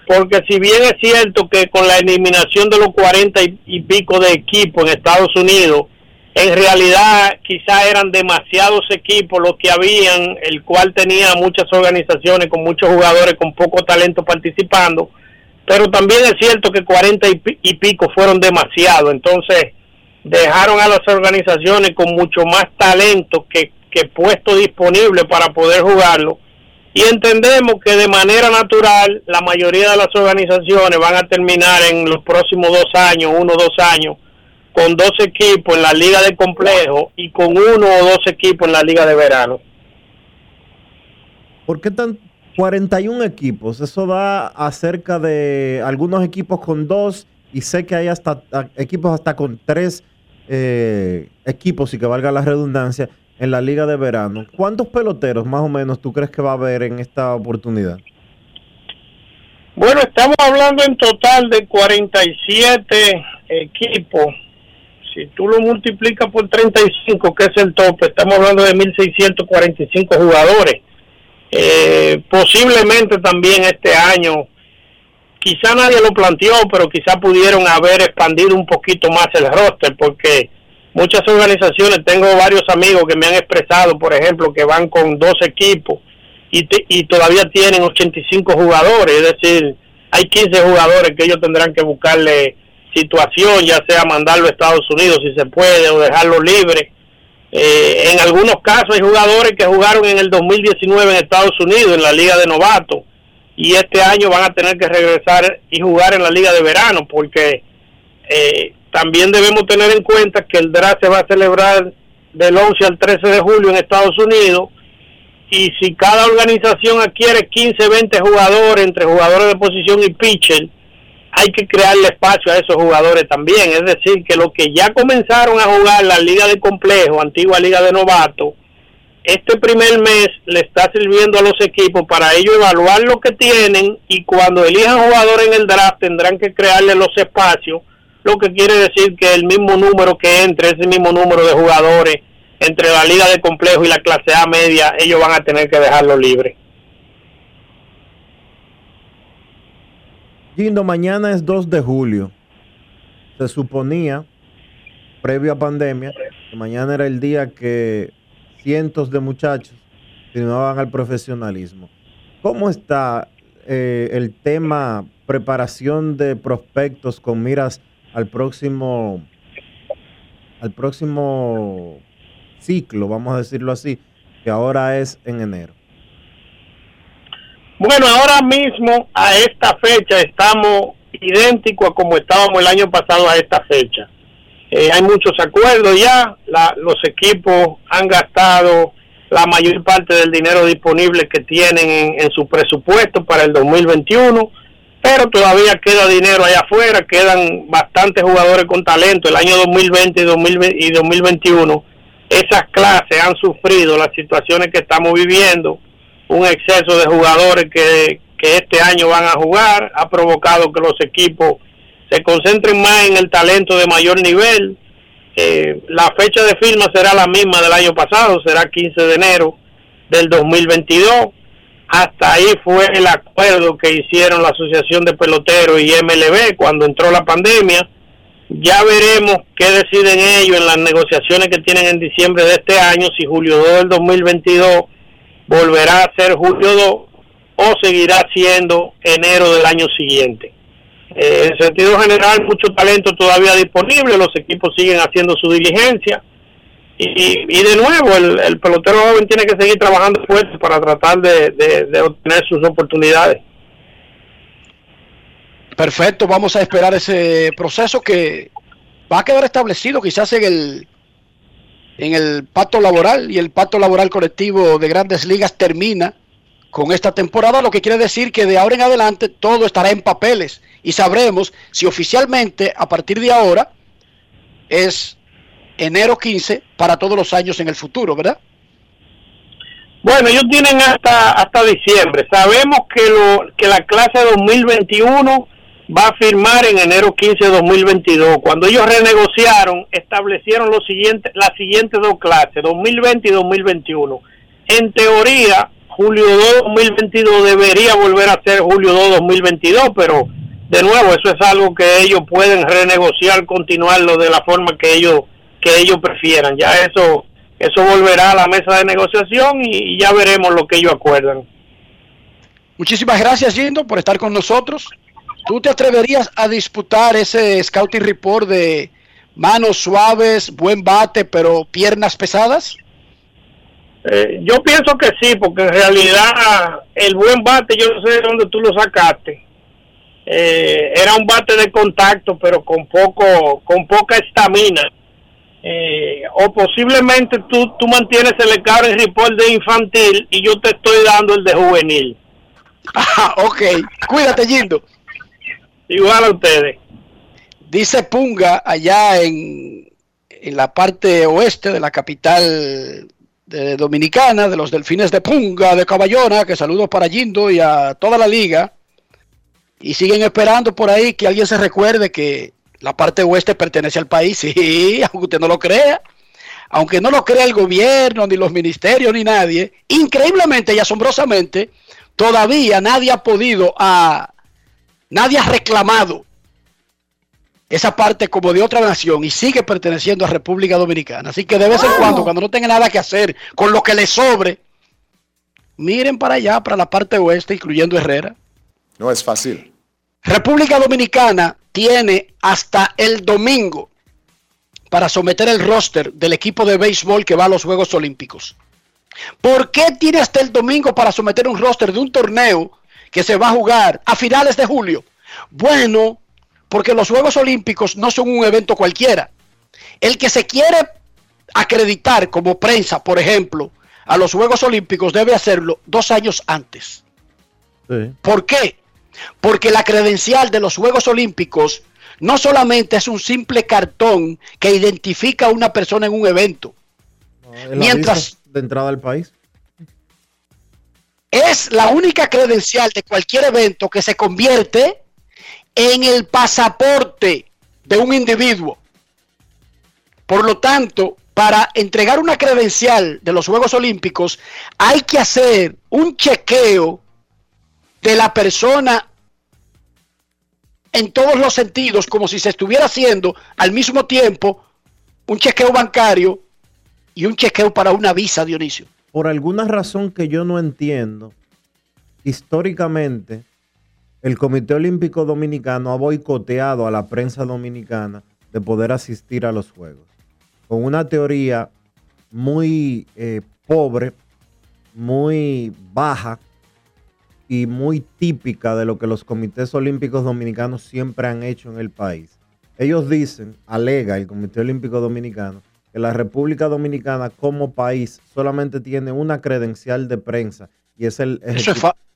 porque si bien es cierto que con la eliminación de los 40 y, pico de equipos en Estados Unidos, en realidad quizá eran demasiados equipos los que habían, el cual tenía muchas organizaciones con muchos jugadores con poco talento participando, pero también es cierto que 40 y pico fueron demasiados, entonces dejaron a las organizaciones con mucho más talento que que puesto disponible para poder jugarlo. Y entendemos que de manera natural la mayoría de las organizaciones van a terminar en los próximos dos años, uno o dos años, con dos equipos en la liga de complejo y con uno o dos equipos en la liga de verano. ¿Por qué tan 41 equipos? Eso da acerca de algunos equipos con dos y sé que hay hasta equipos hasta con tres eh, equipos y que valga la redundancia en la liga de verano. ¿Cuántos peloteros más o menos tú crees que va a haber en esta oportunidad? Bueno, estamos hablando en total de 47 equipos. Si tú lo multiplicas por 35, que es el tope, estamos hablando de 1.645 jugadores. Eh, posiblemente también este año, quizá nadie lo planteó, pero quizá pudieron haber expandido un poquito más el roster, porque muchas organizaciones, tengo varios amigos que me han expresado, por ejemplo, que van con dos equipos y, y todavía tienen 85 jugadores, es decir, hay 15 jugadores que ellos tendrán que buscarle situación, ya sea mandarlo a Estados Unidos si se puede o dejarlo libre. Eh, en algunos casos hay jugadores que jugaron en el 2019 en Estados Unidos, en la Liga de Novatos, y este año van a tener que regresar y jugar en la Liga de Verano, porque eh, también debemos tener en cuenta que el draft se va a celebrar del 11 al 13 de julio en Estados Unidos y si cada organización adquiere 15, 20 jugadores entre jugadores de posición y pitcher, hay que crearle espacio a esos jugadores también. Es decir, que los que ya comenzaron a jugar la liga de complejo, antigua liga de novato, este primer mes le está sirviendo a los equipos para ellos evaluar lo que tienen y cuando elijan jugadores en el draft tendrán que crearle los espacios lo que quiere decir que el mismo número que entre, ese mismo número de jugadores entre la liga de complejo y la clase A media, ellos van a tener que dejarlo libre. Gindo, mañana es 2 de julio. Se suponía, previo a pandemia, que mañana era el día que cientos de muchachos firmaban al profesionalismo. ¿Cómo está eh, el tema preparación de prospectos con miras al próximo al próximo ciclo, vamos a decirlo así, que ahora es en enero? Bueno, ahora mismo a esta fecha estamos idénticos a como estábamos el año pasado a esta fecha. Eh, hay muchos acuerdos ya, los equipos han gastado la mayor parte del dinero disponible que tienen en, su presupuesto para el 2021 pero todavía queda dinero allá afuera, quedan bastantes jugadores con talento. El año 2020 y, 2021, esas clases han sufrido las situaciones que estamos viviendo, un exceso de jugadores que, este año van a jugar, ha provocado que los equipos se concentren más en el talento de mayor nivel. Eh, la fecha de firma será la misma del año pasado, será 15 de enero del 2022 hasta ahí fue el acuerdo que hicieron la Asociación de Peloteros y MLB cuando entró la pandemia. Ya veremos qué deciden ellos en las negociaciones que tienen en diciembre de este año, si julio 2 del 2022 volverá a ser julio 2 o seguirá siendo enero del año siguiente. Eh, en sentido general, mucho talento todavía disponible, los equipos siguen haciendo su diligencia. Y, y de nuevo, el, el pelotero joven tiene que seguir trabajando fuerte para tratar de obtener sus oportunidades. Perfecto, vamos a esperar ese proceso que va a quedar establecido quizás en el en el pacto laboral y el pacto laboral colectivo de grandes ligas termina con esta temporada, lo que quiere decir que de ahora en adelante todo estará en papeles y sabremos si oficialmente a partir de ahora es enero 15 para todos los años en el futuro, ¿verdad? Bueno, ellos tienen hasta hasta diciembre. Sabemos que lo que la clase 2021 va a firmar en enero 15 de 2022. Cuando ellos renegociaron, establecieron los siguientes las siguientes dos clases, 2020 y 2021. En teoría, julio 2 2022 debería volver a ser julio 2 2022, pero de nuevo, eso es algo que ellos pueden renegociar, continuarlo de la forma que ellos que ellos prefieran. Ya eso eso volverá a la mesa de negociación y, ya veremos lo que ellos acuerdan. Muchísimas gracias, Yindo, por estar con nosotros. ¿Tú te atreverías a disputar ese scouting report de manos suaves, buen bate, pero piernas pesadas? Eh, yo pienso que sí, porque en realidad el buen bate, yo no sé de dónde tú lo sacaste. Eh, era un bate de contacto, pero con poco, con poca estamina. Eh, o posiblemente tú, tú mantienes el scouting report de infantil y yo te estoy dando el de juvenil. Ah, ok. Cuídate, Yindo. Igual a ustedes. Dice Punga, allá en, en la parte oeste de la capital de Dominicana, de los delfines de Punga, de Caballona, que saludos para Yindo y a toda la liga. Y siguen esperando por ahí que alguien se recuerde que la parte oeste pertenece al país, sí, aunque usted no lo crea. Aunque no lo crea el gobierno, ni los ministerios, ni nadie, increíblemente y asombrosamente, todavía nadie ha podido, a, nadie ha reclamado esa parte como de otra nación y sigue perteneciendo a República Dominicana. Así que de vez en cuando, cuando no tenga nada que hacer con lo que le sobre, miren para allá, para la parte oeste, incluyendo Herrera. No es fácil. República Dominicana tiene hasta el domingo para someter el roster del equipo de béisbol que va a los Juegos Olímpicos. ¿Por qué tiene hasta el domingo para someter un roster de un torneo que se va a jugar a finales de julio? Bueno, porque los Juegos Olímpicos no son un evento cualquiera. El que se quiere acreditar como prensa, por ejemplo, a los Juegos Olímpicos debe hacerlo dos años antes. ¿Por qué? Porque la credencial de los Juegos Olímpicos no solamente es un simple cartón que identifica a una persona en un evento. Mientras- aviso de entrada al país. Es la única credencial de cualquier evento que se convierte en el pasaporte de un individuo. Por lo tanto, para entregar una credencial de los Juegos Olímpicos hay que hacer un chequeo de la persona en todos los sentidos, como si se estuviera haciendo al mismo tiempo un chequeo bancario y un chequeo para una visa, Dionisio. Por alguna razón que yo no entiendo, históricamente el Comité Olímpico Dominicano ha boicoteado a la prensa dominicana de poder asistir a los Juegos. Con una teoría muy eh, pobre, muy baja y muy típica de lo que los comités olímpicos dominicanos siempre han hecho en el país. Ellos dicen, alega el Comité Olímpico Dominicano, que la República Dominicana como país solamente tiene una credencial de prensa y es el,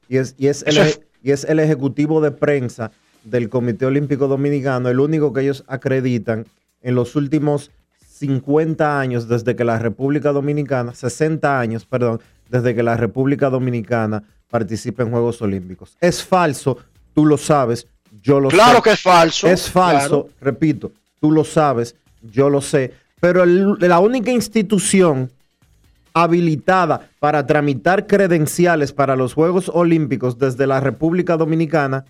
y es, y es el, y es ejecutivo de prensa del Comité Olímpico Dominicano, el único que ellos acreditan en los últimos 50 años desde que la República Dominicana, 60 años, perdón, desde que la República Dominicana participa en Juegos Olímpicos. Es falso, tú lo sabes, yo lo sé. Claro que es falso. Es falso, claro. repito, tú lo sabes, yo lo sé, pero la única institución habilitada para tramitar credenciales para los Juegos Olímpicos desde la República Dominicana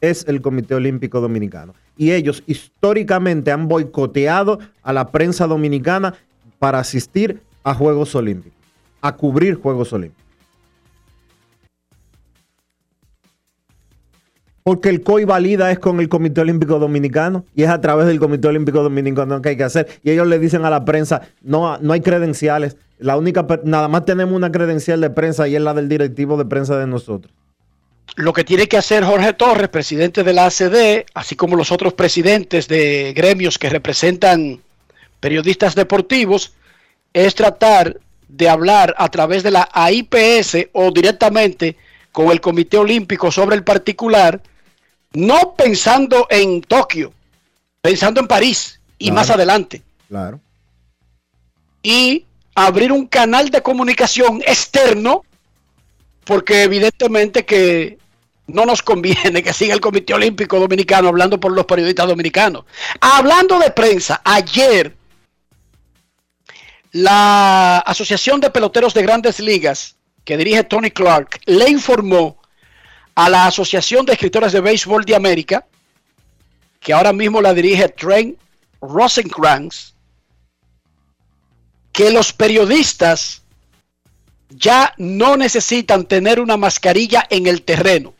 es el Comité Olímpico Dominicano. Y ellos históricamente han boicoteado a la prensa dominicana para asistir a Juegos Olímpicos, a cubrir Juegos Olímpicos. Porque el COI valida es con el Comité Olímpico Dominicano y es a través del Comité Olímpico Dominicano que hay que hacer. Y ellos le dicen a la prensa, no, no hay credenciales. La única, nada más tenemos una credencial de prensa y es la del directivo de prensa de nosotros. Lo que tiene que hacer Jorge Torres, presidente de la ACD, así como los otros presidentes de gremios que representan periodistas deportivos, es tratar de hablar a través de la AIPS o directamente con el Comité Olímpico sobre el particular, no pensando en Tokio, pensando en París y Claro. más adelante. Claro. y abrir un canal de comunicación externo, porque evidentemente que no nos conviene que siga el Comité Olímpico Dominicano hablando por los periodistas dominicanos. Hablando de prensa, ayer la Asociación de Peloteros de Grandes Ligas, que dirige Tony Clark, le informó a la Asociación de Escritores de Béisbol de América, que ahora mismo la dirige Trent Rosenkrantz, que los periodistas ya no necesitan tener una mascarilla en el terreno.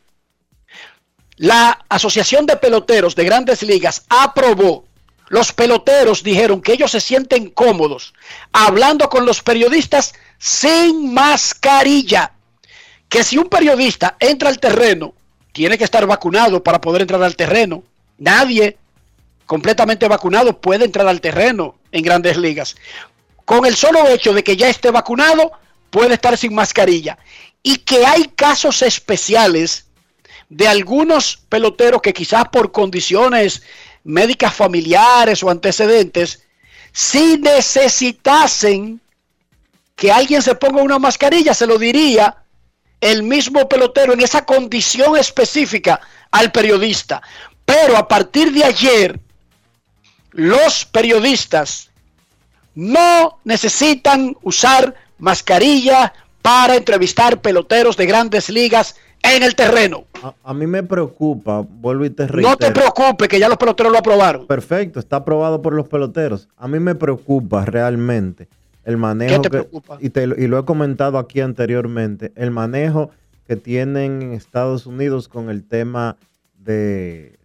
La Asociación de Peloteros de Grandes Ligas aprobó. Los peloteros dijeron que ellos se sienten cómodos hablando con los periodistas sin mascarilla. Que si un periodista entra al terreno, tiene que estar vacunado para poder entrar al terreno. Nadie completamente vacunado puede entrar al terreno en grandes ligas con el solo hecho de que ya esté vacunado, puede estar sin mascarilla. Y que hay casos especiales de algunos peloteros que quizás por condiciones médicas familiares o antecedentes, si necesitasen que alguien se ponga una mascarilla, se lo diría el mismo pelotero en esa condición específica al periodista. Pero a partir de ayer, los periodistas no necesitan usar mascarilla para entrevistar peloteros de grandes ligas en el terreno. A, a mí me preocupa, vuelvo y te No reitero. te preocupes que ya los peloteros lo aprobaron. Perfecto, está aprobado por los peloteros. A mí me preocupa realmente el manejo ¿Qué te que? Y, te lo- y lo he comentado aquí anteriormente, el manejo que tienen en Estados Unidos con el tema de,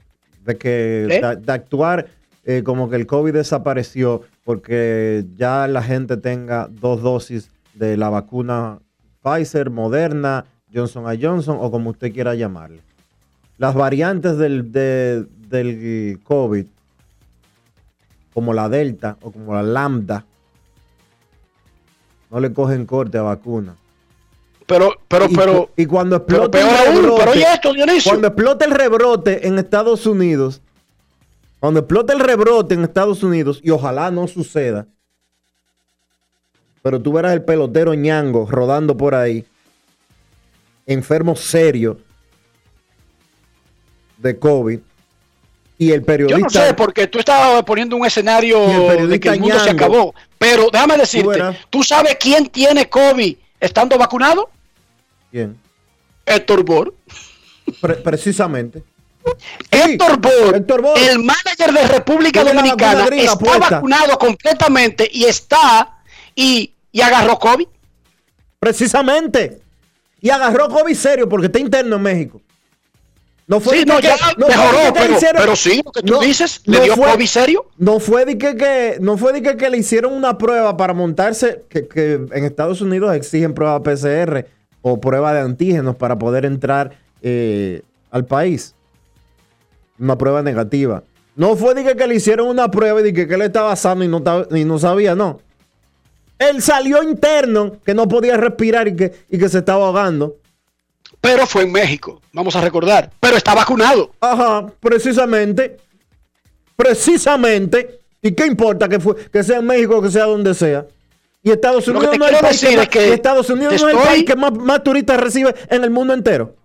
de que ¿Eh? de, de actuar eh, como que el COVID desapareció porque ya la gente tenga dos dosis de la vacuna Pfizer, Moderna, Johnson Johnson o como usted quiera llamarle. Las variantes del, de- del COVID, como la Delta o como la Lambda, no le cogen corte a vacuna. Pero, pero, y, pero, y cuando pero explota peor el aún, rebrote, pero oye esto, Dionisio. cuando explota el rebrote en Estados Unidos, cuando explota el rebrote en Estados Unidos, y ojalá no suceda, pero tú verás el pelotero ñango rodando por ahí, enfermo serio de COVID, y el Yo periodista... no sé, porque tú estabas poniendo un escenario de que el mundo se acabó. Pero déjame decirte. ¿tú sabes quién tiene COVID estando vacunado? ¿Quién? Héctor Bor. Pre- precisamente. Héctor Bor, Héctor Bor. el manager de República Dominicana, está puesta. vacunado completamente y está y, y agarró COVID. Precisamente. Y agarró COVID serio porque está interno en México. No fue Sí, no, que- ya no fue mejoró, que pero- hicieron- pero sí, lo que tú dices, ¿le no dio COVID serio? No fue de que, que- no fue de que, que le hicieron una prueba para montarse, que, que en Estados Unidos exigen prueba PCR o prueba de antígenos para poder entrar eh, al país. Una prueba negativa. No fue de que, que le hicieron una prueba y de que, que él estaba sano y no, y no sabía, no. Él salió interno, que no podía respirar y que, y que se estaba ahogando. Pero fue en México, vamos a recordar. Pero está vacunado. Ajá, precisamente. Precisamente. ¿Y qué importa que, fue, que sea en México o que sea donde sea? Y Estados Unidos no es el país que, decir más, es que y Estados Unidos no es el país que más, más turistas recibe en el mundo entero.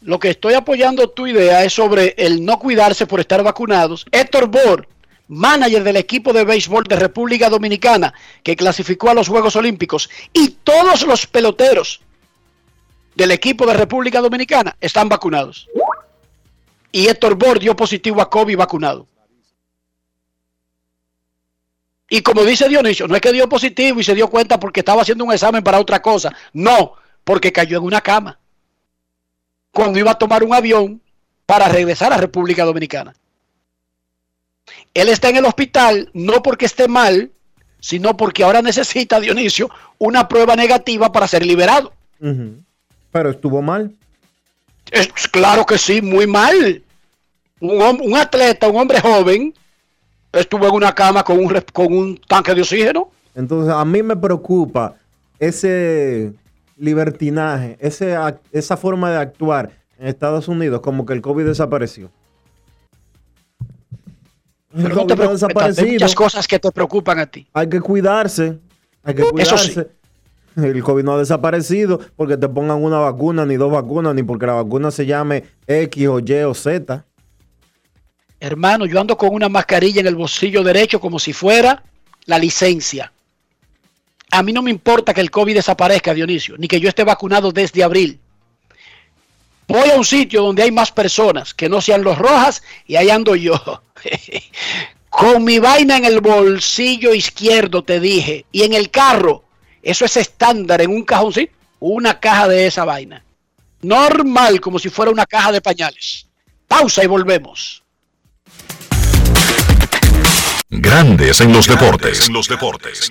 Lo que estoy apoyando tu idea es sobre el no cuidarse por estar vacunados. Héctor Bor, manager del equipo de béisbol de República Dominicana, que clasificó a los Juegos Olímpicos, y todos los peloteros del equipo de República Dominicana están vacunados. Y Héctor Bor dio positivo a COVID vacunado. Y como dice Dionisio, no es que dio positivo y se dio cuenta porque estaba haciendo un examen para otra cosa. No, porque cayó en una cama cuando iba a tomar un avión para regresar a República Dominicana. Él está en el hospital no porque esté mal, sino porque ahora necesita, Dionisio, una prueba negativa para ser liberado. Pero estuvo mal. Es, claro que sí, muy mal. Un, atleta, un hombre joven, estuvo en una cama con un, res- con un tanque de oxígeno. Entonces, a mí me preocupa ese libertinaje, ese, esa forma de actuar en Estados Unidos, como que el COVID desapareció. El Pero no COVID te ha preocupes, tanto, hay muchas cosas que te preocupan a ti. Hay que cuidarse. Hay que Eso cuidarse. sí. El COVID no ha desaparecido porque te pongan una vacuna, ni dos vacunas, ni porque la vacuna se llame X o Y o Z. Hermano, yo ando con una mascarilla en el bolsillo derecho como si fuera la licencia. A mí no me importa que el COVID desaparezca, Dionisio, ni que yo esté vacunado desde abril. Voy a un sitio donde hay más personas que no sean los rojas y ahí ando yo. Con mi vaina en el bolsillo izquierdo, te dije, y en el carro. Eso es estándar en un cajoncito, una caja de esa vaina. Normal, como si fuera una caja de pañales. Pausa y volvemos. Grandes en los deportes. En los deportes.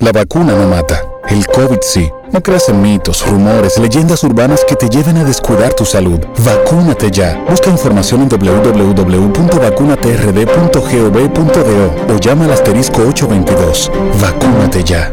La vacuna no mata, el COVID sí. No creas en mitos, rumores, leyendas urbanas que te lleven a descuidar tu salud. Vacúnate ya. Busca información en www.vacunatrd.gov.do o llama al asterisco 822. Vacúnate ya.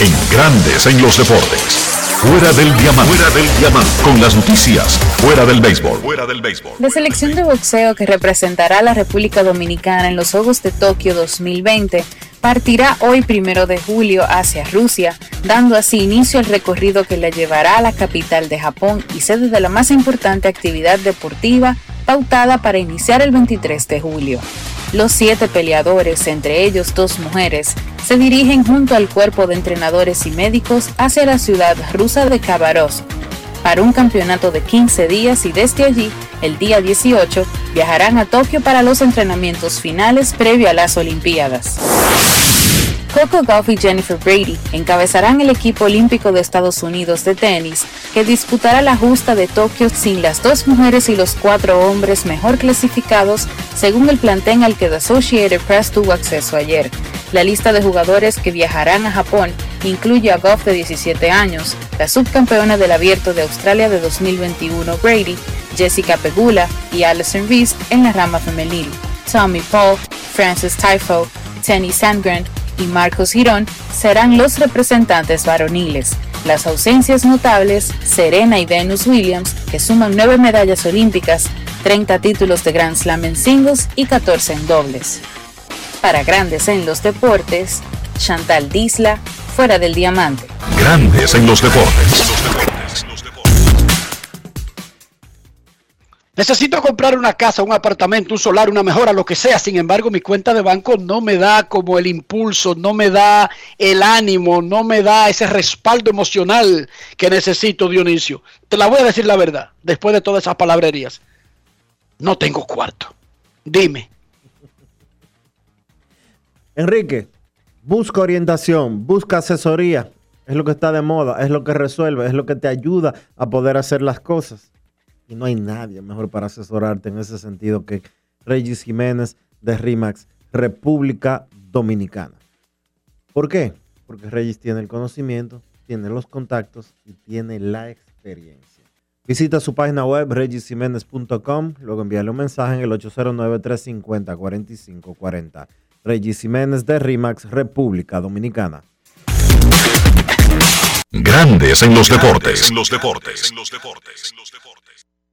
En Grandes en los deportes. Fuera del diamante. Fuera del diamante. Con las noticias. Fuera del béisbol. Fuera del béisbol. La selección de boxeo que representará a la República Dominicana en los Juegos de Tokio 2020 partirá hoy primero de julio hacia Rusia, dando así inicio al recorrido que la llevará a la capital de Japón y sede de la más importante actividad deportiva pautada para iniciar el 23 de julio. Los siete peleadores, entre ellos dos mujeres, se dirigen junto al cuerpo de entrenadores y médicos hacia la ciudad rusa de Khabarovsk para un campeonato de 15 días y desde allí, el día 18, viajarán a Tokio para los entrenamientos finales previo a las Olimpiadas. Coco Gauff y Jennifer Brady encabezarán el equipo olímpico de Estados Unidos de tenis, que disputará la justa de Tokio sin las dos mujeres y los cuatro hombres mejor clasificados, según el plantel al que The Associated Press tuvo acceso ayer. La lista de jugadores que viajarán a Japón incluye a Goff de 17 años, la subcampeona del Abierto de Australia de 2021 Brady, Jessica Pegula y Alison Reese en la rama femenil, Tommy Paul, Francis Tifo, Tenny Sandgren y Marcos Girón serán los representantes varoniles. Las ausencias notables, Serena y Venus Williams, que suman 9 medallas olímpicas, 30 títulos de Grand Slam en singles y 14 en dobles. Para grandes en los deportes, Chantal Disla, fuera del diamante. Grandes en los deportes. Necesito comprar una casa, un apartamento, un solar, una mejora, lo que sea. Sin embargo, mi cuenta de banco no me da como el impulso, no me da el ánimo, no me da ese respaldo emocional que necesito, Dionisio. Te la voy a decir la verdad, después de todas esas palabrerías. No tengo cuarto. Dime. Enrique, busca orientación, busca asesoría. Es lo que está de moda, es lo que resuelve, es lo que te ayuda a poder hacer las cosas. Y no hay nadie mejor para asesorarte en ese sentido que Regis Jiménez de RIMAX, República Dominicana. ¿Por qué? Porque Regis tiene el conocimiento, tiene los contactos y tiene la experiencia. Visita su página web regisjiménez.com, luego envíale un mensaje en el 809-350-4540. Regis Jiménez de RIMAX, República Dominicana. Grandes en los deportes. En los deportes.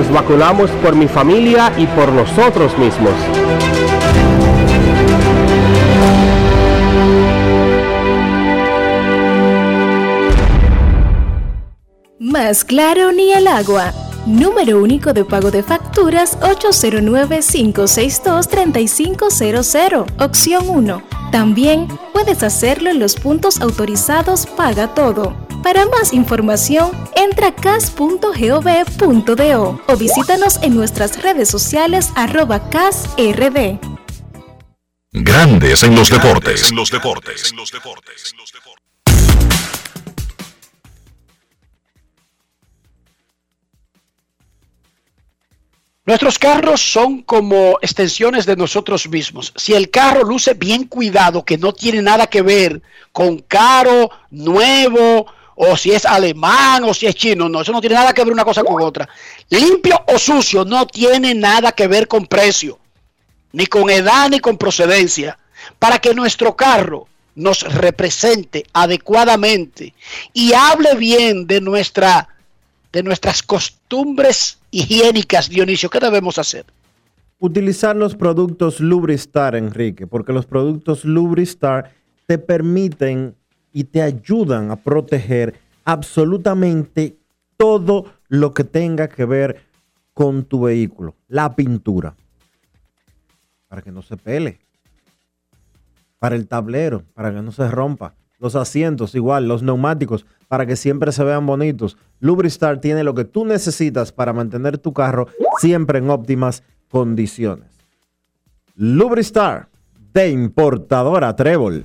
Nos vacunamos por mi familia y por nosotros mismos. Más claro ni el agua. Número único de pago de facturas 809-562-3500, opción 1. También puedes hacerlo en los puntos autorizados Paga Todo. Para más información, entra a cas.gov.do o visítanos en nuestras redes sociales arroba casrd. Grandes en los deportes. En los deportes. los deportes. Nuestros carros son como extensiones de nosotros mismos. Si el carro luce bien cuidado, que no tiene nada que ver con caro, nuevo, o si es alemán, o si es chino, no, eso no tiene nada que ver una cosa con otra. Limpio o sucio no tiene nada que ver con precio, ni con edad, ni con procedencia. Para que nuestro carro nos represente adecuadamente y hable bien de nuestra de nuestras costumbres higiénicas, Dionisio, ¿qué debemos hacer? Utilizar los productos Lubristar, Enrique, porque los productos Lubristar te permiten y te ayudan a proteger absolutamente todo lo que tenga que ver con tu vehículo. La pintura, para que no se pele. Para el tablero, para que no se rompa. Los asientos, igual, los neumáticos, para que siempre se vean bonitos. Lubristar tiene lo que tú necesitas para mantener tu carro siempre en óptimas condiciones. Lubristar, de importadora Trébol.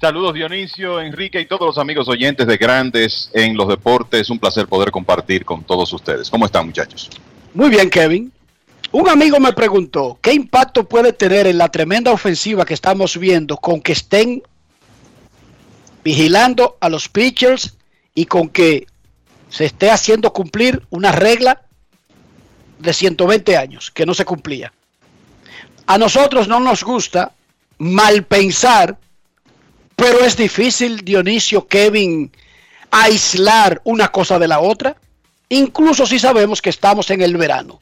Saludos Dionisio, Enrique y todos los amigos oyentes de Grandes en los Deportes. Un placer poder compartir con todos ustedes. ¿Cómo están muchachos? Muy bien, Kevin. Un amigo me preguntó, ¿qué impacto puede tener en la tremenda ofensiva que estamos viendo con que estén vigilando a los pitchers y con que se esté haciendo cumplir una regla de 120 años que no se cumplía? A nosotros no nos gusta mal pensar, pero es difícil, Dionisio, Kevin, aislar una cosa de la otra, incluso si sabemos que estamos en el verano.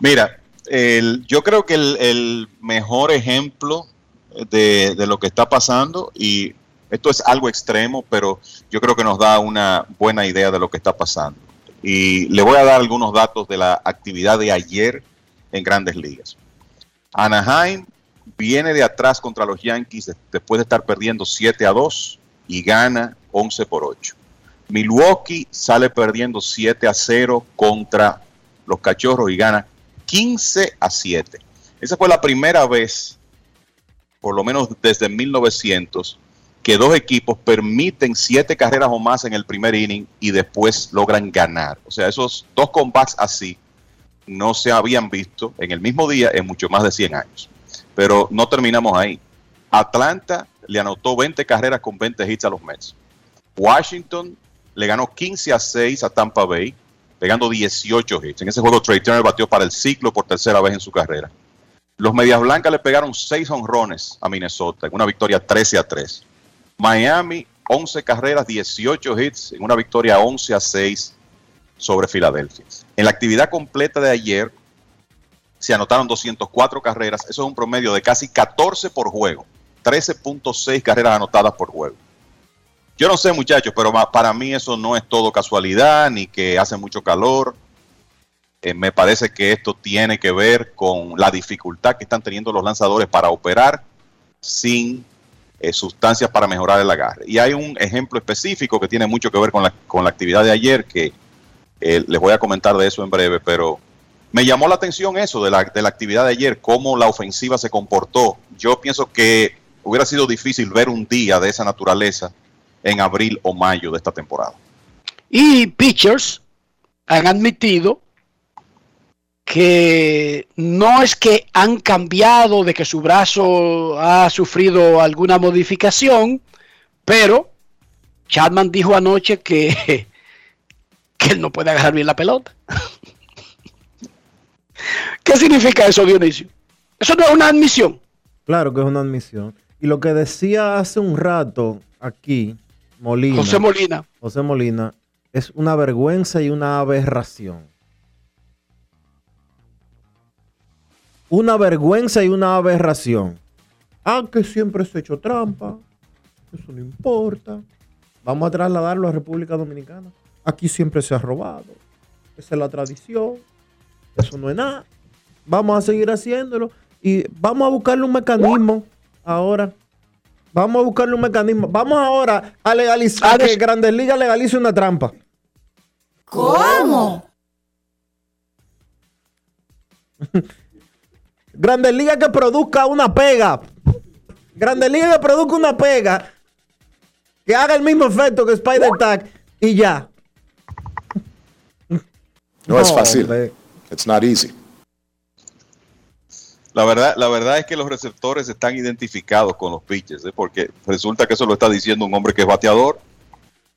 Mira, el, yo creo que el, mejor ejemplo de, de, lo que está pasando, y esto es algo extremo, pero yo creo que nos da una buena idea de lo que está pasando. Y le voy a dar algunos datos de la actividad de ayer en grandes ligas. Anaheim viene de atrás contra los Yankees después de estar perdiendo 7 a 2 y gana 11 por 8. Milwaukee sale perdiendo 7 a 0 contra los Cachorros y gana 15 a 7. Esa fue la primera vez, por lo menos desde 1900, que dos equipos permiten siete carreras o más en el primer inning y después logran ganar. O sea, esos dos combates así no se habían visto en el mismo día en mucho más de 100 años. Pero no terminamos ahí. Atlanta le anotó 20 carreras con 20 hits a los Mets. Washington le ganó 15 a 6 a Tampa Bay, pegando 18 hits. En ese juego Trey Turner batió para el ciclo por tercera vez en su carrera. Los Medias Blancas le pegaron 6 honrones a Minnesota en una victoria 13 a 3. Miami, 11 carreras, 18 hits en una victoria 11 a 6 sobre Filadelfia. En la actividad completa de ayer se anotaron 204 carreras, eso es un promedio de casi 14 por juego, 13.6 carreras anotadas por juego. Yo no sé muchachos, pero para mí eso no es todo casualidad ni que hace mucho calor. Eh, me parece que esto tiene que ver con la dificultad que están teniendo los lanzadores para operar sin eh, sustancias para mejorar el agarre. Y hay un ejemplo específico que tiene mucho que ver con la, con la actividad de ayer que eh, les voy a comentar de eso en breve, pero me llamó la atención eso de la, de la actividad de ayer, cómo la ofensiva se comportó. Yo pienso que hubiera sido difícil ver un día de esa naturaleza en abril o mayo de esta temporada. Y pitchers han admitido que no es que han cambiado de que su brazo ha sufrido alguna modificación, pero Chapman dijo anoche que que él no puede agarrar bien la pelota. ¿Qué significa eso, Dionisio? Eso no es una admisión. Claro que es una admisión. Y lo que decía hace un rato aquí, Molina. José Molina. José Molina, es una vergüenza y una aberración. Una vergüenza y una aberración. Ah, que siempre se ha hecho trampa. Eso no importa. Vamos a trasladarlo a República Dominicana. Aquí siempre se ha robado. Esa es la tradición. Eso no es nada. Vamos a seguir haciéndolo. Y vamos a buscarle un mecanismo ahora. Vamos a buscarle un mecanismo. Vamos ahora a legalizar a que Grandes Ligas legalice una trampa. ¿Cómo? Grandes Ligas que produzca una pega. Grandes Ligas que produzca una pega. Que haga el mismo efecto que Spider Tag. Y ya. No, es fácil. It's not easy. La verdad, la verdad es que los receptores están identificados con los pitchers, ¿eh? porque resulta que eso lo está diciendo un hombre que es bateador.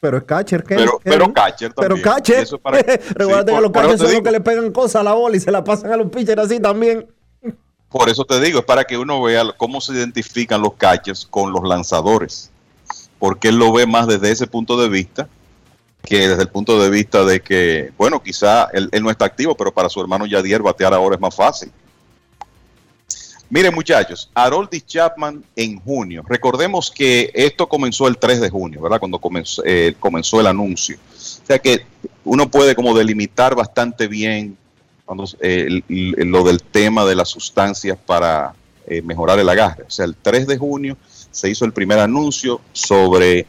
Pero es catcher, ¿qué? Pero, catcher también. Pero catcher. Para... Recuerda sí, que los catchers son digo, los que le pegan cosas a la bola y se la pasan a los pitchers así también. Por eso te digo, es para que uno vea cómo se identifican los catchers con los lanzadores. Porque él lo ve más desde ese punto de vista que desde el punto de vista de que, bueno, quizá él, no está activo, pero para su hermano Yadier batear ahora es más fácil. Miren muchachos, Haroldis Chapman en junio. Recordemos que esto comenzó el 3 de junio, ¿verdad? Cuando comenzó, eh, comenzó el anuncio. O sea que uno puede como delimitar bastante bien cuando, eh, lo del tema de las sustancias para eh, mejorar el agarre. O sea, el 3 de junio se hizo el primer anuncio sobre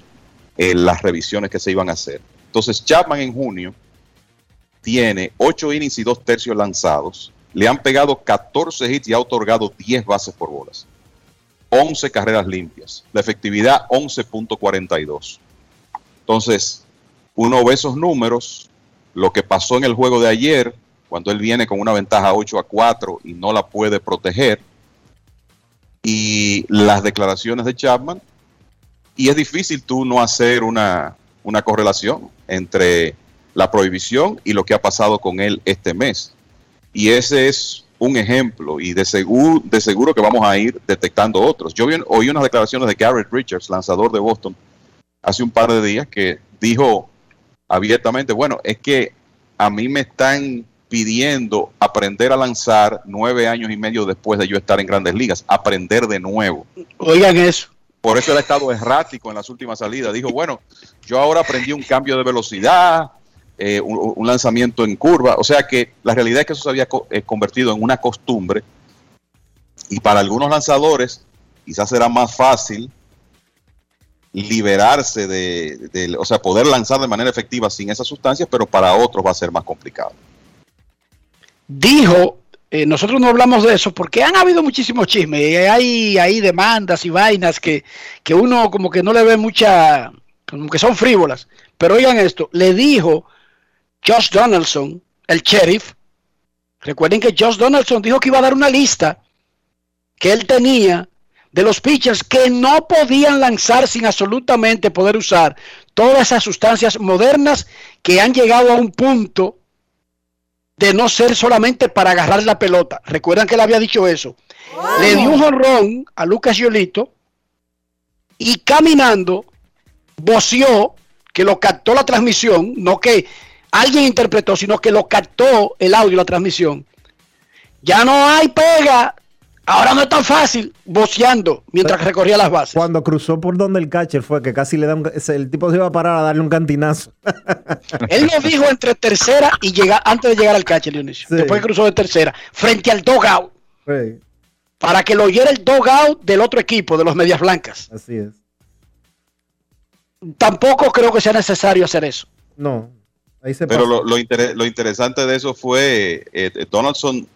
las revisiones que se iban a hacer. Entonces Chapman en junio tiene 8 innings y 2 tercios lanzados. Le han pegado 14 hits y ha otorgado 10 bases por bolas. 11 carreras limpias. La efectividad 11.42. Entonces, uno ve esos números, lo que pasó en el juego de ayer, cuando él viene con una ventaja 8 a 4 y no la puede proteger, y las declaraciones de Chapman, y es difícil tú no hacer una, una correlación entre la prohibición y lo que ha pasado con él este mes. Y ese es un ejemplo y de seguro, de seguro que vamos a ir detectando otros. Yo oí unas declaraciones de Garrett Richards, lanzador de Boston, hace un par de días que dijo abiertamente, bueno, es que a mí me están pidiendo aprender a lanzar nueve años y medio después de yo estar en grandes ligas, aprender de nuevo. Oigan eso. Por eso él ha estado errático en las últimas salidas. Dijo, bueno, yo ahora aprendí un cambio de velocidad, eh, un, lanzamiento en curva. O sea que la realidad es que eso se había eh, convertido en una costumbre. Y para algunos lanzadores quizás será más fácil liberarse de, de- o sea, poder lanzar de manera efectiva sin esas sustancias, pero para otros va a ser más complicado. dijo, eh, nosotros no hablamos de eso porque han habido muchísimos chismes, hay, hay demandas y vainas que, que uno como que no le ve mucha, como que son frívolas. Pero oigan esto, le dijo Josh Donaldson, el sheriff, recuerden que Josh Donaldson dijo que iba a dar una lista que él tenía de los pitchers que no podían lanzar sin absolutamente poder usar todas esas sustancias modernas que han llegado a un punto de no ser solamente para agarrar la pelota. Recuerdan que él había dicho eso. Le dio un jonrón a Lucas Yolito y caminando voció que lo captó la transmisión, no que alguien interpretó, sino que lo captó el audio, la transmisión. Ya no hay pega. Ahora no es tan fácil voceando mientras recorría las bases. Cuando cruzó por donde el catcher fue que casi le da un, el tipo se iba a parar a darle un cantinazo. Él lo dijo entre tercera y llega, antes de llegar al catcher, Dionisio. Sí. Después cruzó de tercera, frente al dogout, Sí, para que lo oyera el dogout del otro equipo, de los Medias Blancas. así es. Tampoco creo que sea necesario hacer eso. No, ahí se Pero lo, lo, inter- lo interesante de eso fue, eh, eh, Donaldson,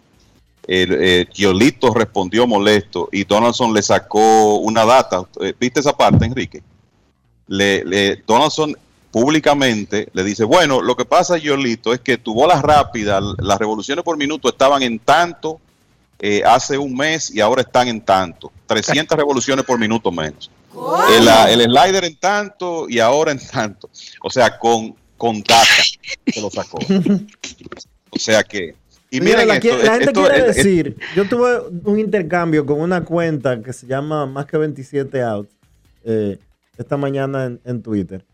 eh, Giolito respondió molesto y Donaldson le sacó una data. Eh, ¿Viste esa parte, Enrique? Le, le- Donaldson públicamente le dice, bueno, lo que pasa, Giolito, es que tu bola rápida, las revoluciones por minuto estaban en tanto eh, hace un mes y ahora están en tanto. 300 revoluciones por minuto menos. El, ah, el slider en tanto y ahora en tanto. O sea, con, con data se lo sacó. O sea que. Y Mira, la, esto, la gente esto- quiere decir, yo tuve un intercambio con una cuenta que se llama Más que 27 Outs eh, esta mañana en, en Twitter.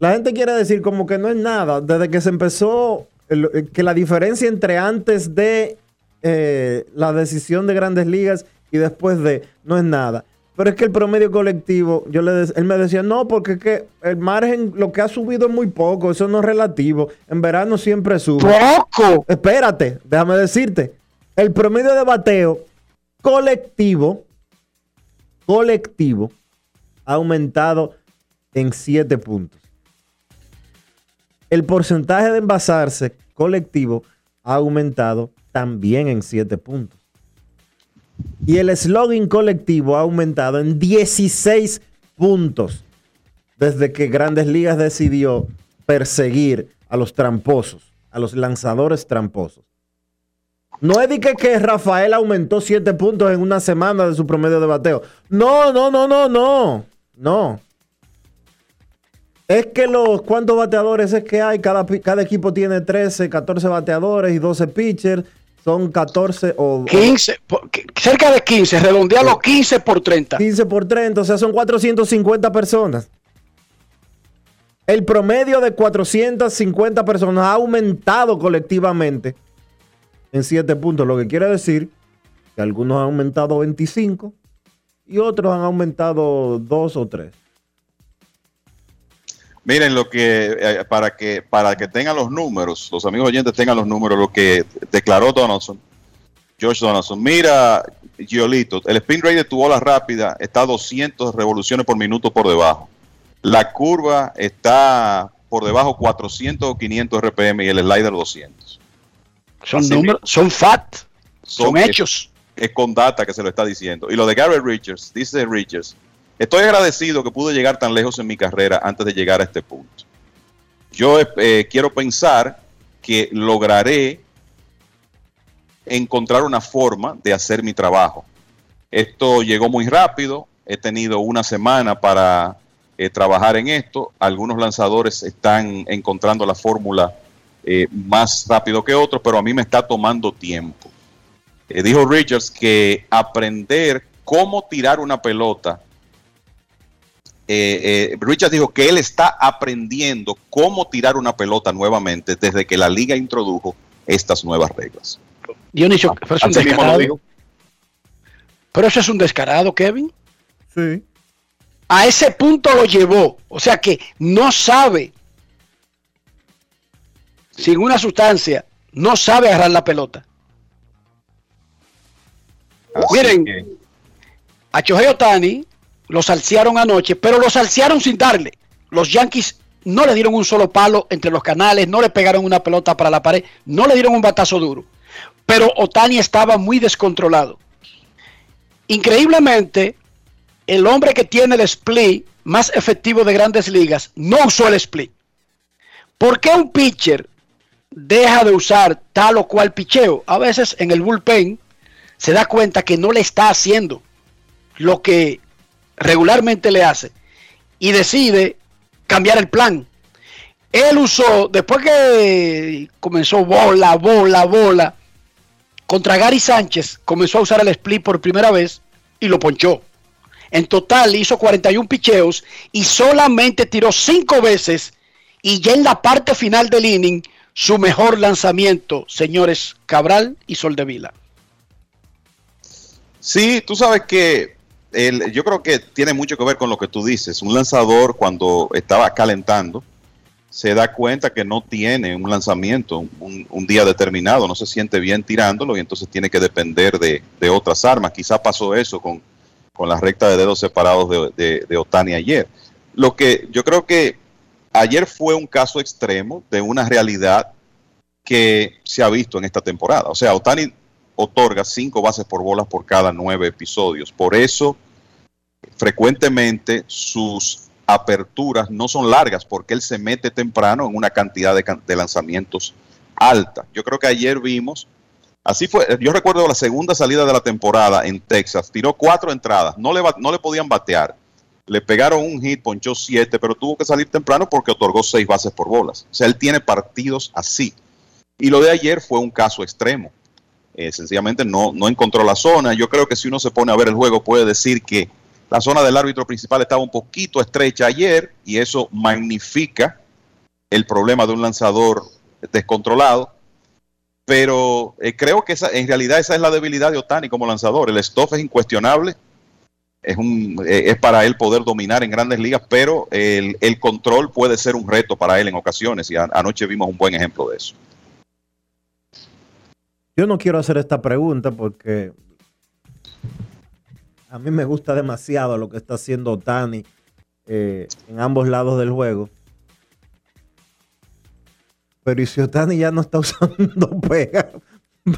La gente quiere decir como que no es nada, desde que se empezó, el- eh, que la diferencia entre antes de eh, la decisión de grandes ligas y después de, no es nada. Pero es que el promedio colectivo, yo le de- él me decía, no, porque es que el margen, lo que ha subido es muy poco, eso no es relativo. En verano siempre sube. ¡Poco! Espérate, déjame decirte. El promedio de bateo colectivo, colectivo, ha aumentado en 7 puntos. El porcentaje de envasarse colectivo ha aumentado también en 7 puntos. Y el slogan colectivo ha aumentado en 16 puntos desde que Grandes Ligas decidió perseguir a los tramposos, a los lanzadores tramposos. No es de que, Rafael aumentó 7 puntos en una semana de su promedio de bateo. No, no, no, no, no. No. Es que los cuántos bateadores es que hay, cada, cada equipo tiene 13, 14 bateadores y 12 pitchers. Son 14 o 15, por- cerca de 15, redondealo 15 por 30. 15 por 30, o sea, son 450 personas. El promedio de 450 personas ha aumentado colectivamente en 7 puntos, lo que quiere decir que algunos han aumentado 25 y otros han aumentado 2 o 3. Miren lo que eh, para que para que tengan los números, los amigos oyentes tengan los números, lo que declaró Donaldson, Josh Donaldson. Mira, Giolito, el spin rate de tu bola rápida está a 200 revoluciones por minuto por debajo. La curva está por debajo 400 o 500 RPM y el slider 200. Son números, son fact, son, Son- hechos. es con data que se lo está diciendo. Y lo de Garrett Richards, dice Richards, estoy agradecido que pude llegar tan lejos en mi carrera antes de llegar a este punto. Yo eh, quiero pensar que lograré encontrar una forma de hacer mi trabajo. Esto llegó muy rápido, he tenido una semana para eh, trabajar en esto. Algunos lanzadores están encontrando la fórmula eh, más rápido que otros, pero a mí me está tomando tiempo. Eh, dijo Richards que aprender cómo tirar una pelota. Richards dijo que él está aprendiendo cómo tirar una pelota nuevamente desde que la liga introdujo estas nuevas reglas. Dionisio, ah, pero es un descarado. Pero eso es un descarado, Kevin. Sí. A ese punto lo llevó. O sea que no sabe, sin una sustancia, no sabe agarrar la pelota. Miren, a Chohei Otani lo salsearon anoche, pero lo salsearon sin darle. Los Yankees no le dieron un solo palo entre los canales, no le pegaron una pelota para la pared, no le dieron un batazo duro pero Otani estaba muy descontrolado. Increíblemente, el hombre que tiene el split más efectivo de grandes ligas no usó el split. ¿Por qué un pitcher deja de usar tal o cual picheo? A veces en el bullpen se da cuenta que no le está haciendo lo que regularmente le hace y decide cambiar el plan. Él usó, después que comenzó bola, bola, bola, contra Gary Sánchez comenzó a usar el split por primera vez y lo ponchó. En total hizo 41 picheos y solamente tiró 5 veces y ya en la parte final del inning su mejor lanzamiento, señores Cabral y Soldevila. Sí, tú sabes que el, yo creo que tiene mucho que ver con lo que tú dices. Un lanzador cuando estaba calentando, se da cuenta que no tiene un lanzamiento un, día determinado, no se siente bien tirándolo y entonces tiene que depender de, otras armas. Quizá pasó eso con, la recta de dedos separados de, de, Otani ayer. Lo que yo creo que ayer fue un caso extremo de una realidad que se ha visto en esta temporada. O sea, Otani otorga cinco bases por bolas por cada nueve episodios. Por eso, frecuentemente sus aperturas no son largas porque él se mete temprano en una cantidad de, lanzamientos alta. Yo creo que ayer vimos, así fue, yo recuerdo la segunda salida de la temporada en Texas, tiró cuatro entradas, no le, no le podían batear, le pegaron un hit, ponchó siete, pero tuvo que salir temprano porque otorgó seis bases por bolas. O sea, él tiene partidos así. Y lo de ayer fue un caso extremo. Eh, sencillamente no, no encontró la zona. Yo creo que si uno se pone a ver el juego puede decir que la zona del árbitro principal estaba un poquito estrecha ayer y eso magnifica el problema de un lanzador descontrolado. Pero eh, creo que esa, en realidad esa es la debilidad de Otani como lanzador. El stuff es incuestionable. Es, un, eh, es para él poder dominar en grandes ligas, pero el, control puede ser un reto para él en ocasiones. Y anoche vimos un buen ejemplo de eso. Yo no quiero hacer esta pregunta porque a mí me gusta demasiado lo que está haciendo Tani eh, en ambos lados del juego. Pero ¿y si Otani ya no está usando pega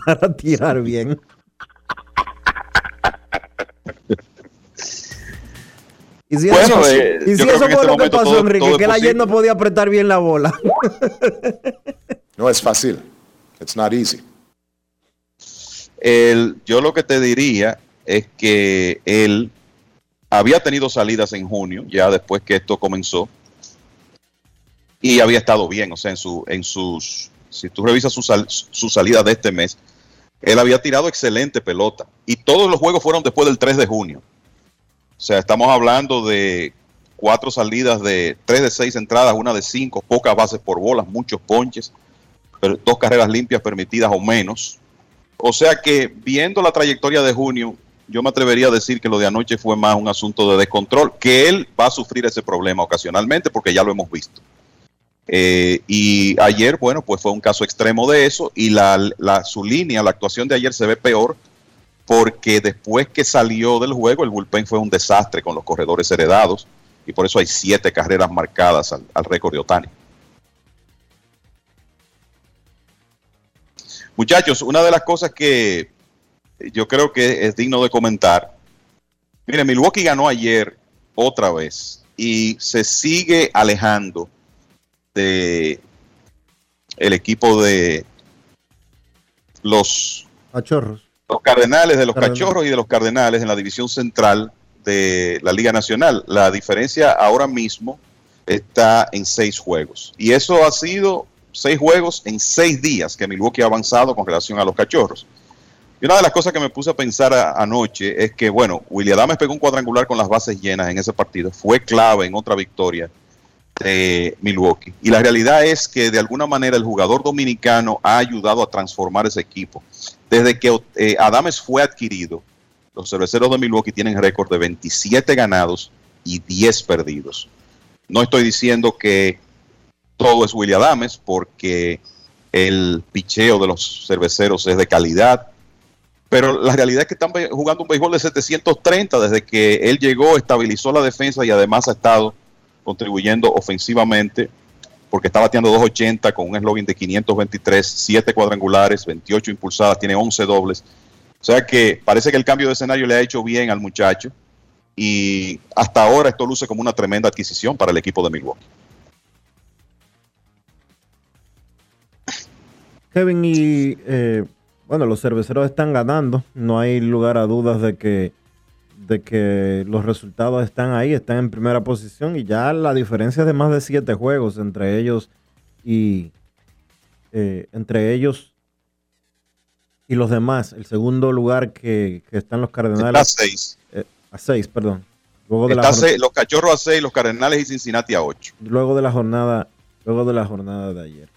para tirar bien? Y si eso, eh, fue este lo que pasó, Enrique, que él ayer no podía apretar bien la bola. no es fácil. It's not easy. Yo lo que te diría es que él había tenido salidas en junio, ya después que esto comenzó, y había estado bien, o sea, en, su, en sus, si tú revisas su, su salida de este mes, él había tirado excelente pelota, y todos los juegos fueron después del 3 de junio. O sea, estamos hablando de cuatro salidas de tres de seis entradas, una de cinco, pocas bases por bolas, muchos ponches, pero dos carreras limpias permitidas o menos. O sea que viendo la trayectoria de junio, yo me atrevería a decir que lo de anoche fue más un asunto de descontrol, que él va a sufrir ese problema ocasionalmente porque ya lo hemos visto. Eh, y ayer, bueno, pues fue un caso extremo de eso y la, su línea, la actuación de ayer se ve peor porque después que salió del juego el bullpen fue un desastre con los corredores heredados y por eso hay siete carreras marcadas al, al récord de Otani. Muchachos, una de las cosas que yo creo que es digno de comentar. Mire, Milwaukee ganó ayer otra vez y se sigue alejando de el equipo de los Cachorros. Los Cardenales de los Cardenales. Cachorros y de los Cardenales en la división central de la Liga Nacional. La diferencia ahora mismo está en seis juegos. Y eso ha sido seis juegos en seis días que Milwaukee ha avanzado con relación a los Cachorros. Y una de las cosas que me puse a pensar anoche es que, bueno, William Adames pegó un cuadrangular con las bases llenas en ese partido. Fue clave en otra victoria de Milwaukee. Y la realidad es que de alguna manera el jugador dominicano ha ayudado a transformar ese equipo. Desde que eh, Adames fue adquirido, los cerveceros de Milwaukee tienen récord de 27 ganados y 10 perdidos. No estoy diciendo que todo es William Adames, porque el picheo de los cerveceros es de calidad, pero la realidad es que están jugando un béisbol de 730 desde que él llegó, estabilizó la defensa y además ha estado contribuyendo ofensivamente porque está bateando 280 con un eslogan de 523, 7 cuadrangulares, 28 impulsadas, tiene 11 dobles. O sea que parece que el cambio de escenario le ha hecho bien al muchacho y hasta ahora esto luce como una tremenda adquisición para el equipo de Milwaukee. Kevin, y eh, bueno, los cerveceros están ganando. No hay lugar a dudas de que, de que los resultados están ahí, están en primera posición y ya la diferencia es de más de siete juegos entre ellos y eh, entre ellos y los demás. El segundo lugar que, que están los Cardenales. Está a seis. eh, a seis, perdón. Luego de, Está seis- los cachorros a 6, los cardenales y Cincinnati a 8. luego de la jornada, luego de la jornada de ayer.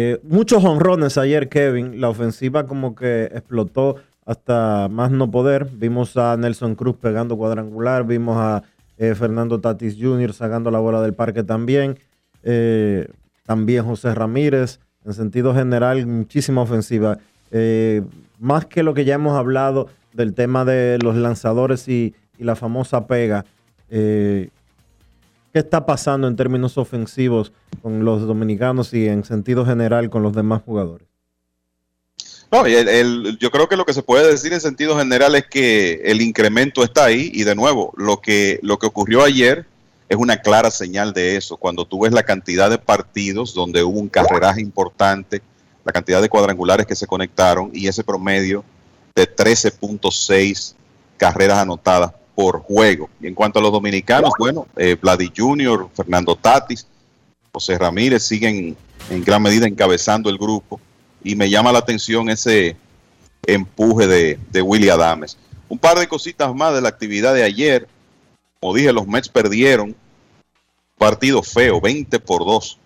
Eh, muchos honrones ayer, Kevin. La ofensiva como que explotó hasta más no poder. Vimos a Nelson Cruz pegando cuadrangular, vimos a eh, Fernando Tatis Jr. sacando la bola del parque también. Eh, también José Ramírez. En sentido general, muchísima ofensiva. Eh, más que lo que ya hemos hablado del tema de los lanzadores y, la famosa pega. ¿Qué está pasando en términos ofensivos con los dominicanos y en sentido general con los demás jugadores? No, el- yo creo que lo que se puede decir en sentido general es que el incremento está ahí y de nuevo, lo que, lo que ocurrió ayer es una clara señal de eso. Cuando tú ves la cantidad de partidos donde hubo un carreraje importante, la cantidad de cuadrangulares que se conectaron y ese promedio de 13.6 carreras anotadas por juego. Y en cuanto a los dominicanos, bueno, eh, Vladi Jr., Fernando Tatis, José Ramírez siguen en gran medida encabezando el grupo y me llama la atención ese empuje de, de Willy Adames. Un par de cositas más de la actividad de ayer. Como dije, los Mets perdieron partido feo, 20 por 2.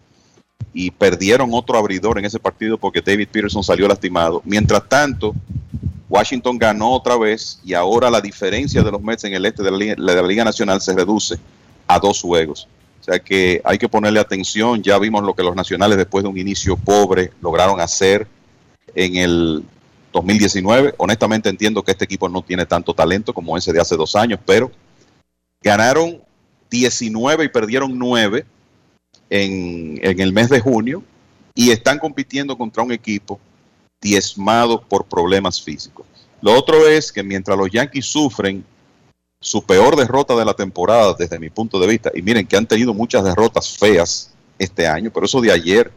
Y perdieron otro abridor en ese partido porque David Peterson salió lastimado. Mientras tanto, Washington ganó otra vez y ahora la diferencia de los Mets en el este de la Liga, Nacional se reduce a dos juegos. O sea que hay que ponerle atención. Ya vimos lo que los nacionales después de un inicio pobre lograron hacer en el 2019. Honestamente entiendo que este equipo no tiene tanto talento como ese de hace dos años, pero ganaron 19 y perdieron 9 en, en el mes de junio y están compitiendo contra un equipo diezmado por problemas físicos. Lo otro es que mientras los Yankees sufren su peor derrota de la temporada desde mi punto de vista, y miren que han tenido muchas derrotas feas este año, pero eso de ayer,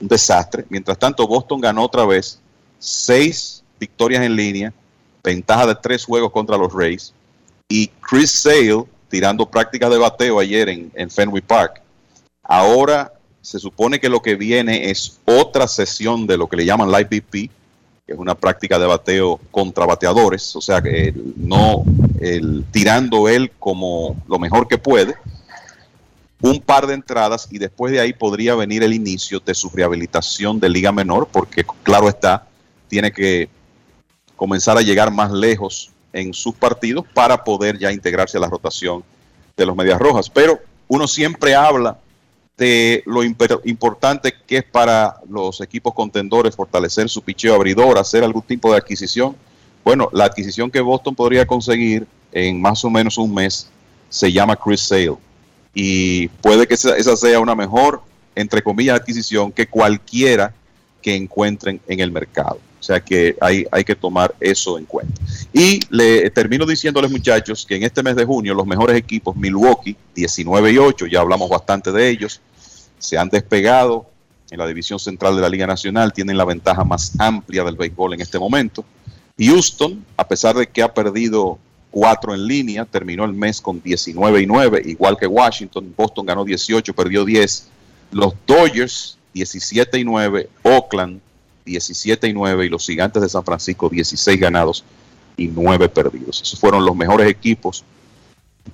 un desastre. Mientras tanto, Boston ganó otra vez seis victorias en línea, ventaja de tres juegos contra los Rays, y Chris Sale tirando prácticas de bateo ayer en, en Fenway Park. Ahora se supone que lo que viene es otra sesión de lo que le llaman Live BP, que es una práctica de bateo contra bateadores, o sea, que no el, tirando él como lo mejor que puede, un par de entradas y después de ahí podría venir el inicio de su rehabilitación de liga menor, porque claro está, tiene que comenzar a llegar más lejos en sus partidos para poder ya integrarse a la rotación de los Medias Rojas. Pero uno siempre habla de lo importante que es para los equipos contendores fortalecer su picheo abridor, hacer algún tipo de adquisición. Bueno, la adquisición que Boston podría conseguir en más o menos un mes se llama Chris Sale. Y puede que esa sea una mejor, entre comillas, adquisición que cualquiera que encuentren en el mercado. O sea que hay, hay que tomar eso en cuenta. Y le termino diciéndoles muchachos que en este mes de junio los mejores equipos, Milwaukee, 19 y 8, ya hablamos bastante de ellos, se han despegado en la división central de la Liga Nacional, tienen la ventaja más amplia del béisbol en este momento. Houston, a pesar de que ha perdido cuatro en línea, terminó el mes con 19 y 9, igual que Washington. Boston ganó 18, perdió 10. Los Dodgers, 17 y 9. Oakland, 17 y 9. Y los Gigantes de San Francisco, 16 ganados y 9 perdidos. Esos fueron los mejores equipos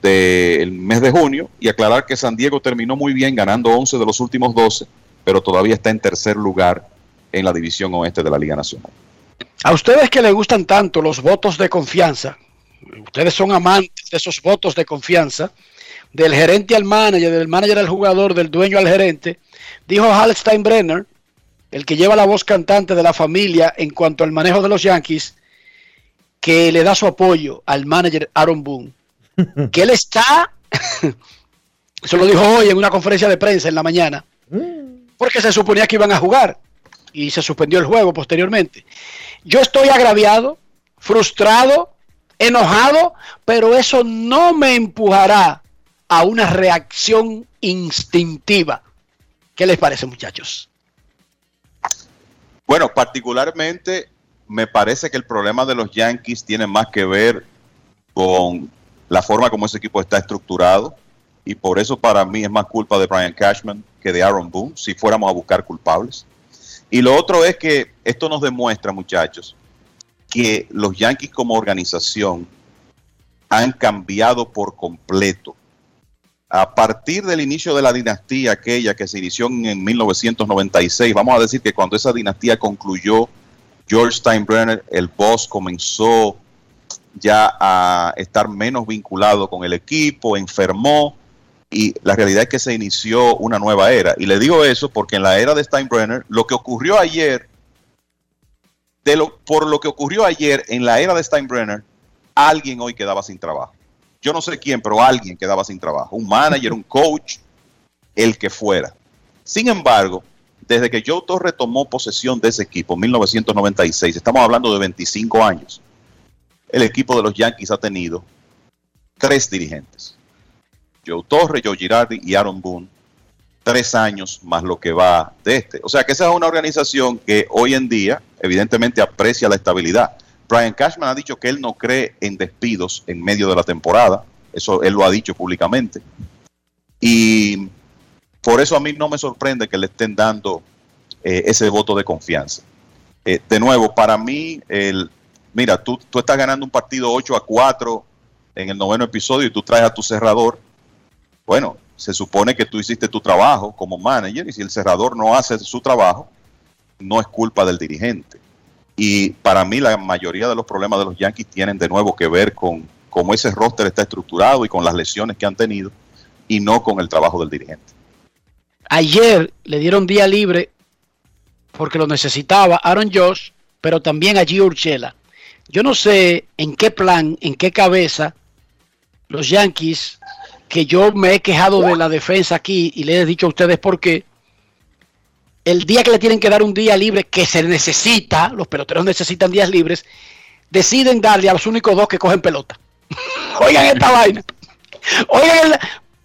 del mes de junio. Y aclarar que San Diego terminó muy bien, ganando 11 de los últimos 12, pero todavía está en tercer lugar en la división oeste de la Liga Nacional. A ustedes que les gustan tanto los votos de confianza, ustedes son amantes de esos votos de confianza, del gerente al manager, del manager al jugador, del dueño al gerente, dijo Hal Steinbrenner, el que lleva la voz cantante de la familia en cuanto al manejo de los Yankees, que le da su apoyo al manager Aaron Boone, que él está, eso lo dijo hoy en una conferencia de prensa en la mañana, porque se suponía que iban a jugar y se suspendió el juego posteriormente. Yo estoy agraviado, frustrado, enojado, pero eso no me empujará a una reacción instintiva. ¿Qué les parece, muchachos? Bueno, particularmente me parece que el problema de los Yankees tiene más que ver con la forma como ese equipo está estructurado y por eso para mí es más culpa de Brian Cashman que de Aaron Boone, si fuéramos a buscar culpables. Y lo otro es que esto nos demuestra, muchachos, que los Yankees como organización han cambiado por completo. A partir del inicio de la dinastía aquella que se inició en 1996, vamos a decir que cuando esa dinastía concluyó, George Steinbrenner, el boss, comenzó ya a estar menos vinculado con el equipo, enfermó y la realidad es que se inició una nueva era. Y le digo eso porque en la era de Steinbrenner, lo que ocurrió ayer por lo que ocurrió ayer en la era de Steinbrenner, alguien hoy quedaba sin trabajo. Yo no sé quién, pero alguien quedaba sin trabajo. Un manager, un coach, el que fuera. Sin embargo, desde que Joe Torre tomó posesión de ese equipo en 1996, estamos hablando de 25 años, el equipo de los Yankees ha tenido tres dirigentes. Joe Torre, Joe Girardi y Aaron Boone tres años más lo que va de este. O sea que esa es una organización que hoy en día evidentemente aprecia la estabilidad. Brian Cashman ha dicho que él no cree en despidos en medio de la temporada. Eso él lo ha dicho públicamente. Y por eso a mí no me sorprende que le estén dando eh, ese voto de confianza. Eh, de nuevo, para mí, el, mira, tú, tú estás ganando un partido 8 a 4 en el noveno episodio y tú traes a tu cerrador. Bueno, se supone que tú hiciste tu trabajo como manager y si el cerrador no hace su trabajo, no es culpa del dirigente. Y para mí la mayoría de los problemas de los Yankees tienen de nuevo que ver con cómo ese roster está estructurado y con las lesiones que han tenido y no con el trabajo del dirigente. Ayer le dieron día libre porque lo necesitaba Aaron Josh, pero también a Gio Urchela. Yo no sé en qué plan, en qué cabeza los Yankees que yo me he quejado de la defensa aquí y le he dicho a ustedes por qué. El día que le tienen que dar un día libre que se necesita, los peloteros necesitan días libres, deciden darle a los únicos dos que cogen pelota. Oigan esta vaina. Oigan,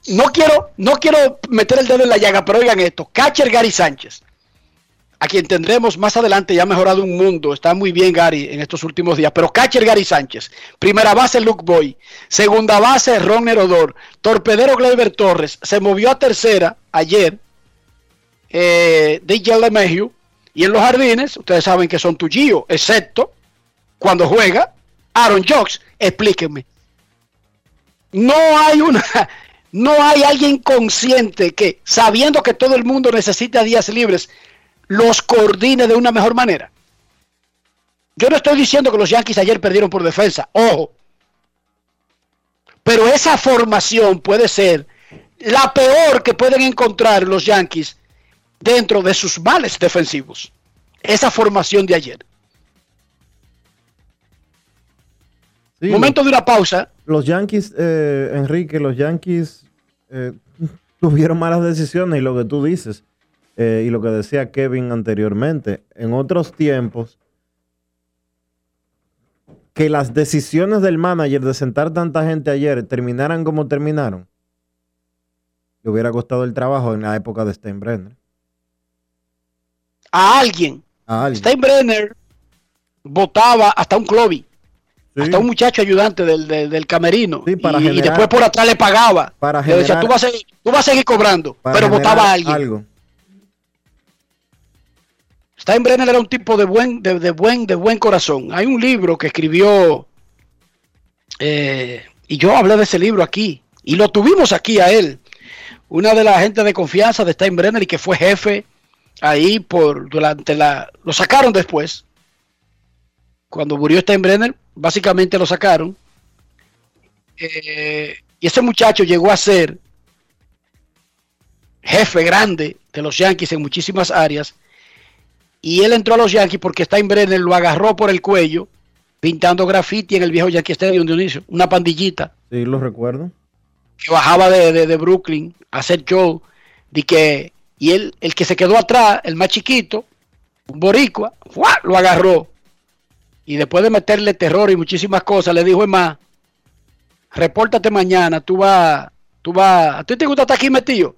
no quiero, no quiero meter el dedo en la llaga, pero oigan esto. Catcher Gary Sánchez a quien tendremos más adelante, ya ha mejorado un mundo, está muy bien Gary en estos últimos días, pero catcher Gary Sánchez, primera base Luke Boy, segunda base Ron Herodor, torpedero Gleyber Torres, se movió a tercera ayer eh, DJ LeMahieu, y en los jardines, ustedes saben que son tuyo, excepto cuando juega Aaron Jocks, explíquenme. No hay una, no hay alguien consciente que, sabiendo que todo el mundo necesita días libres, los coordine de una mejor manera. Yo no estoy diciendo que los Yankees ayer perdieron por defensa, ojo. Pero esa formación puede ser la peor que pueden encontrar los Yankees dentro de sus males defensivos. Esa formación de ayer. Momento de una pausa. Los Yankees, eh, Enrique, los Yankees eh, tuvieron malas decisiones y lo que tú dices. Eh, y lo que decía Kevin anteriormente, en otros tiempos, que las decisiones del manager de sentar tanta gente ayer terminaran como terminaron, le hubiera costado el trabajo en la época de Steinbrenner. A alguien. A alguien. Steinbrenner votaba hasta un Clovis. Hasta un muchacho ayudante del, del, del camerino. Sí, para y, después por atrás le pagaba. Para Le decía, tú vas, a seguir, tú vas a seguir cobrando. Pero votaba a alguien. Algo. Steinbrenner era un tipo de buen, de, de buen, de buen corazón. Hay un libro que escribió, eh, y yo hablé de ese libro aquí, y lo tuvimos aquí a él. Una de las gente de confianza de Steinbrenner y que fue jefe ahí por durante la. Lo sacaron después. Cuando murió Steinbrenner, básicamente lo sacaron. Eh, y ese muchacho llegó a ser jefe grande de los Yankees en muchísimas áreas. Y él entró a los Yankees porque Steinbrenner lo agarró por el cuello pintando graffiti en el viejo Yankee Stadium Dionisio. Una pandillita Sí, lo recuerdo. que bajaba de, de- de Brooklyn a hacer show. De que, y él, el que se quedó atrás, el más chiquito, un boricua, ¡fua! lo agarró. Y después de meterle terror y muchísimas cosas, le dijo, es más, repórtate mañana, tú vas, tú vas, ¿a ti te gusta estar aquí metido?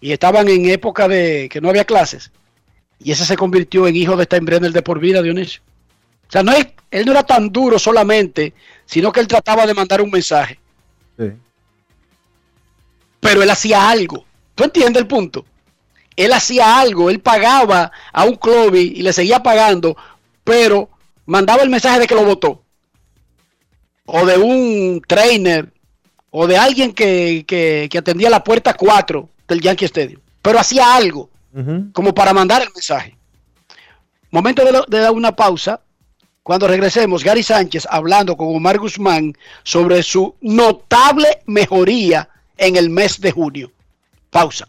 Y estaban en época de que no había clases. Y ese se convirtió en hijo de Steinbrenner de por vida, Dionisio. O sea, no es, él no era tan duro solamente, sino que él trataba de mandar un mensaje. Sí. Pero él hacía algo. ¿Tú entiendes el punto? Él hacía algo, él pagaba a un club y le seguía pagando, pero mandaba el mensaje de que lo votó. O de un trainer, o de alguien que, que- que atendía la puerta 4 del Yankee Stadium. Pero hacía algo como para mandar el mensaje. Momento de, lo- de dar una pausa. Cuando regresemos, Gary Sánchez hablando con Omar Guzmán sobre su notable mejoría en el mes de junio. Pausa.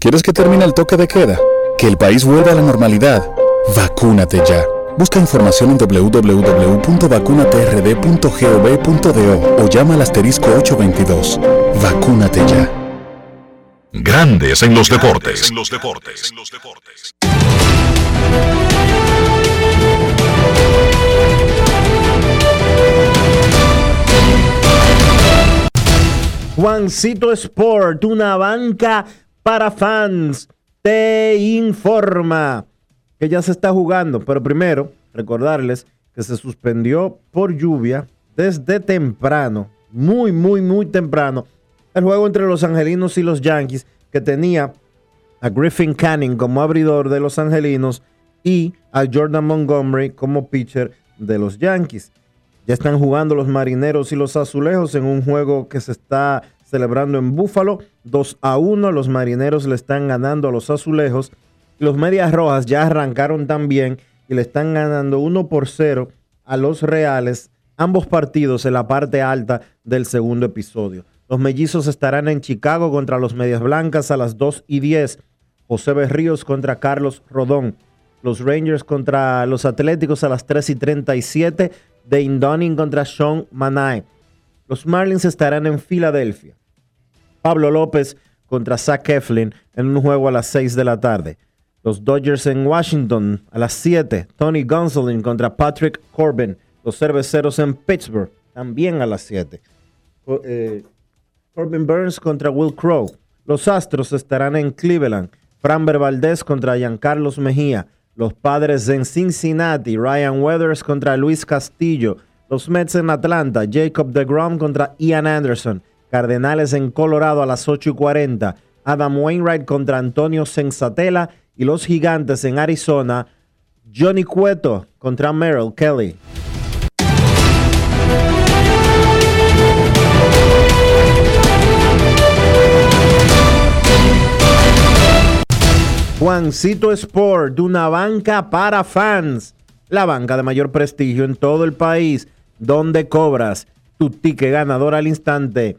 ¿Quieres que termine el toque de queda? ¿Que el país vuelva a la normalidad? Vacúnate ya. Busca información en www.vacunatrd.gov.do o llama al asterisco 822. Vacúnate ya. Grandes en los deportes. Juancito Sport, una banca para fans, te informa que ya se está jugando, pero primero recordarles que se suspendió por lluvia desde temprano, muy, muy, muy temprano, el juego entre los angelinos y los Yankees, que tenía a Griffin Canning como abridor de los angelinos y a Jordan Montgomery como pitcher de los Yankees. Ya están jugando los marineros y los azulejos en un juego que se está celebrando en Búfalo. 2 a 1. Los marineros le están ganando a los azulejos. Los medias rojas ya arrancaron también y le están ganando 1 por 0 a los reales. Ambos partidos en la parte alta del segundo episodio. Los mellizos estarán en Chicago contra los medias blancas a las 2 y 10. José Berríos contra Carlos Rodón. Los Rangers contra los Atléticos a las 3 y 37. Dane Dunning contra Sean Manai. Los Marlins estarán en Filadelfia. Pablo López contra Zach Eflin en un juego a las 6 de la tarde. Los Dodgers en Washington a las 7. Tony Gonsolin contra Patrick Corbin. Los Cerveceros en Pittsburgh también a las 7. Co- eh, Corbin Burns contra Will Crow. Los Astros estarán en Cleveland. Framber Valdez contra Giancarlos Mejía. Los Padres en Cincinnati. Ryan Weathers contra Luis Castillo. Los Mets en Atlanta. Jacob DeGrom contra Ian Anderson. Cardenales en Colorado a las 8 y 40. Adam Wainwright contra Antonio Sensatela. Y los Gigantes en Arizona. Johnny Cueto contra Merrill Kelly. Juancito Sport, una banca para fans, la banca de mayor prestigio en todo el país, donde cobras tu ticket ganador al instante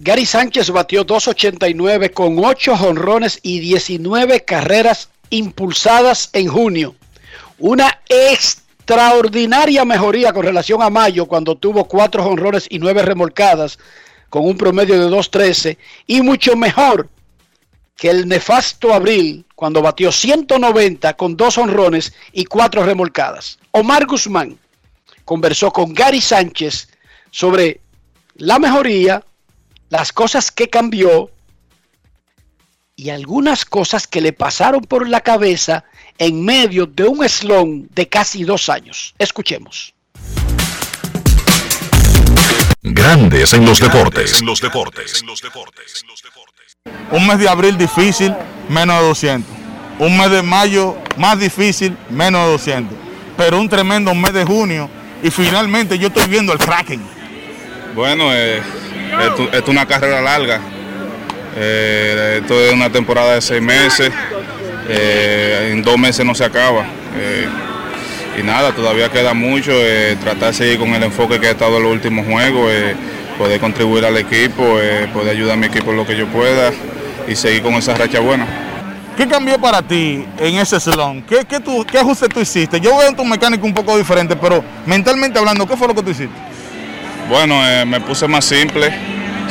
Gary Sánchez batió 2.89 con 8 jonrones y 19 carreras impulsadas en junio. Una extraordinaria mejoría con relación a mayo cuando tuvo 4 jonrones y 9 remolcadas con un promedio de 2.13 y mucho mejor que el nefasto abril cuando batió 190 con 2 honrones y 4 remolcadas. Omar Guzmán conversó con Gary Sánchez sobre la mejoría, las cosas que cambió y algunas cosas que le pasaron por la cabeza en medio de un slon de casi dos años. Escuchemos. Grandes en los deportes. los deportes. Un mes de abril difícil, menos de 200. Un mes de mayo más difícil, menos de 200. Pero un tremendo mes de junio y finalmente yo estoy viendo el Kraken. Bueno, eh, esto, es una carrera larga. Eh, esto es una temporada de seis meses. Eh, en dos meses no se acaba. Eh, y nada, todavía queda mucho. tratar de seguir con el enfoque que ha estado en los últimos juegos, poder contribuir al equipo, poder ayudar a mi equipo en lo que yo pueda y seguir con esa racha buena. ¿Qué cambió para ti en ese salón? ¿Qué, qué, tú, ¿Qué ajuste tú hiciste? Yo veo en tu mecánico un poco diferente, pero mentalmente hablando, ¿qué fue lo que tú hiciste? Bueno, eh, me puse más simple,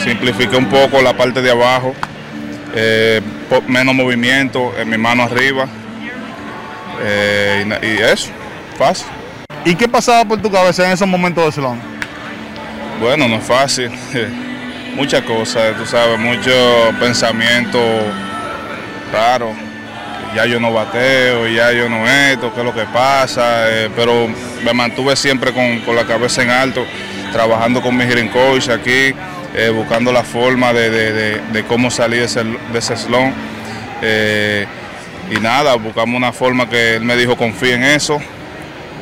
simplifiqué un poco la parte de abajo, eh, menos movimiento en mi mano arriba eh, y eso, fácil. ¿Y qué pasaba por tu cabeza en esos momentos de salón? Bueno, no es fácil, muchas cosas, tú sabes, mucho pensamiento raro. Ya yo no bateo, ya yo no esto, qué es lo que pasa, eh, pero me mantuve siempre con, con la cabeza en alto, trabajando con mi coach aquí, eh, buscando la forma de, cómo salir de ese, de ese slump. Eh, y nada, buscamos una forma que él me dijo confía en eso,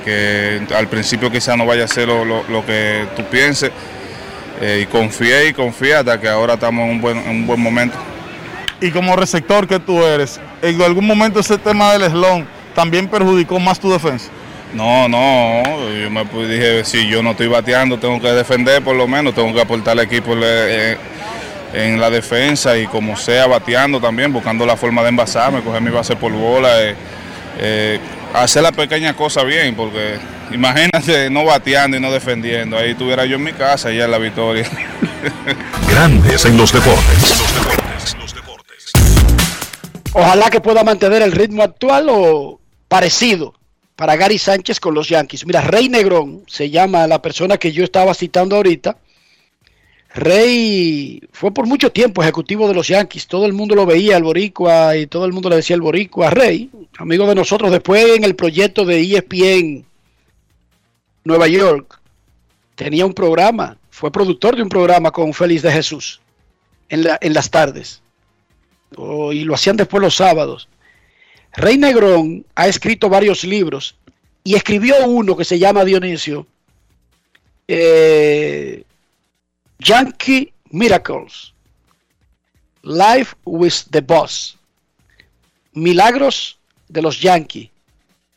que al principio quizás no vaya a ser lo que tú pienses. Eh, y confié y confié hasta que ahora estamos en un buen, en un buen momento. Y como receptor que tú eres, ¿en algún momento ese tema del slon también perjudicó más tu defensa? No, no, yo me dije, si yo no estoy bateando, tengo que defender por lo menos, tengo que aportar al equipo eh, en la defensa y como sea bateando también, buscando la forma de envasarme, coger mi base por bola, eh, eh, hacer la pequeña cosa bien, porque imagínate no bateando y no defendiendo, ahí estuviera yo en mi casa y ya en la victoria. Grandes en los deportes. Ojalá que pueda mantener el ritmo actual o parecido para Gary Sánchez con los Yankees. Mira, Rey Negrón se llama la persona que yo estaba citando ahorita. Rey fue por mucho tiempo ejecutivo de los Yankees. Todo el mundo lo veía, el Boricua, y todo el mundo le decía el Boricua. Rey, amigo de nosotros, después en el proyecto de ESPN Nueva York, tenía un programa, fue productor de un programa con Félix de Jesús en las tardes. Oh, y lo hacían después los sábados. Rey Negrón ha escrito varios libros y escribió uno que se llama Dionisio, eh, Yankee Miracles, Life with the Boss, Milagros de los Yankees,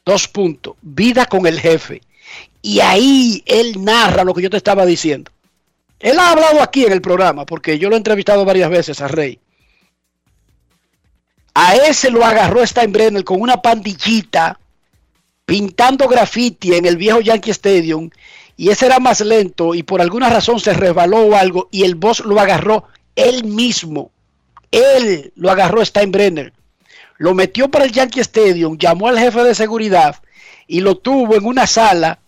dos puntos, vida con el jefe. Y ahí él narra lo que yo te estaba diciendo. Él ha hablado aquí en el programa, porque yo lo he entrevistado varias veces a Rey. A ese lo agarró Steinbrenner con una pandillita pintando graffiti en el viejo Yankee Stadium y ese era más lento y por alguna razón se resbaló o algo y el boss lo agarró él mismo. Él lo agarró Steinbrenner. Lo metió para el Yankee Stadium, llamó al jefe de seguridad y lo tuvo en una sala.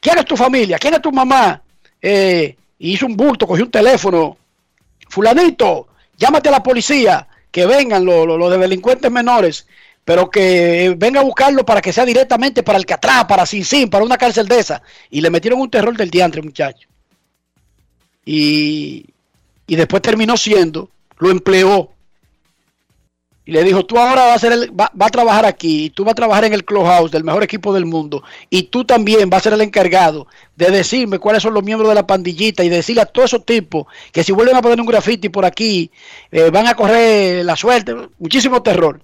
¿Quién es tu familia? ¿Quién es tu mamá? Eh, hizo un bulto, cogió un teléfono. Fulanito, llámate a la policía, que vengan los los- los de delincuentes menores, pero que eh, venga a buscarlo para que sea directamente para Alcatraz, para Sin, para una cárcel de esa. Y le metieron un terror del diantre, muchacho. y, y después terminó siendo, lo empleó y le dijo, tú ahora vas a, ser el, va, va a trabajar aquí, tú vas a trabajar en el clubhouse del mejor equipo del mundo, y tú también vas a ser el encargado de decirme cuáles son los miembros de la pandillita y decirle a todos esos tipos que si vuelven a poner un graffiti por aquí, eh, van a correr la suerte, muchísimo terror.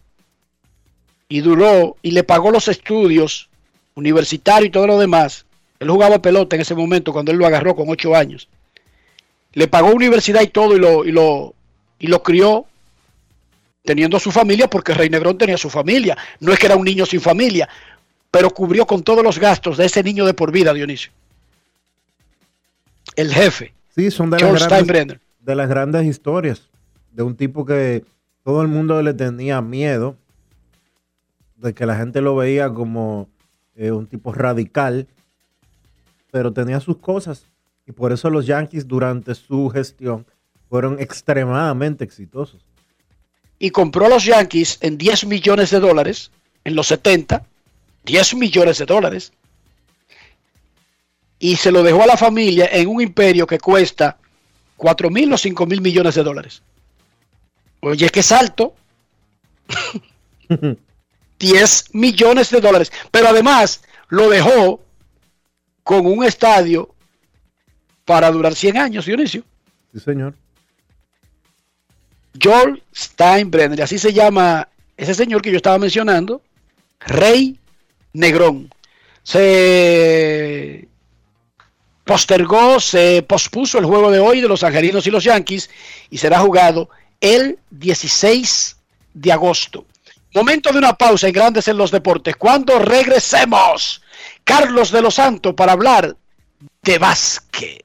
Y duró y le pagó los estudios universitarios y todo lo demás. Él jugaba pelota en ese momento cuando él lo agarró con ocho años. Le pagó universidad y todo y lo, y lo, y lo crió teniendo su familia, porque Rey Negrón tenía su familia. No es que era un niño sin familia, pero cubrió con todos los gastos de ese niño de por vida, Dionisio. El jefe. Sí, son de, George las grandes, Steinbrenner. de las grandes historias. De un tipo que todo el mundo le tenía miedo. De que la gente lo veía como eh, un tipo radical. Pero tenía sus cosas. Y por eso los Yankees durante su gestión fueron extremadamente exitosos. Y compró a los Yankees en 10 millones de dólares en los 70, 10 millones de dólares, y se lo dejó a la familia en un imperio que cuesta 4 mil o 5 mil millones de dólares. Oye, qué salto. 10 millones de dólares. Pero además lo dejó con un estadio para durar 100 años, Dionisio. Sí, señor. Joel Steinbrenner, así se llama ese señor que yo estaba mencionando, Rey Negrón. Se postergó, se pospuso el juego de hoy de los Angelinos y los Yankees y será jugado el 16 de agosto. Momento de una pausa en Grandes en los Deportes. Cuando regresemos, Carlos de los Santos para hablar de básquet.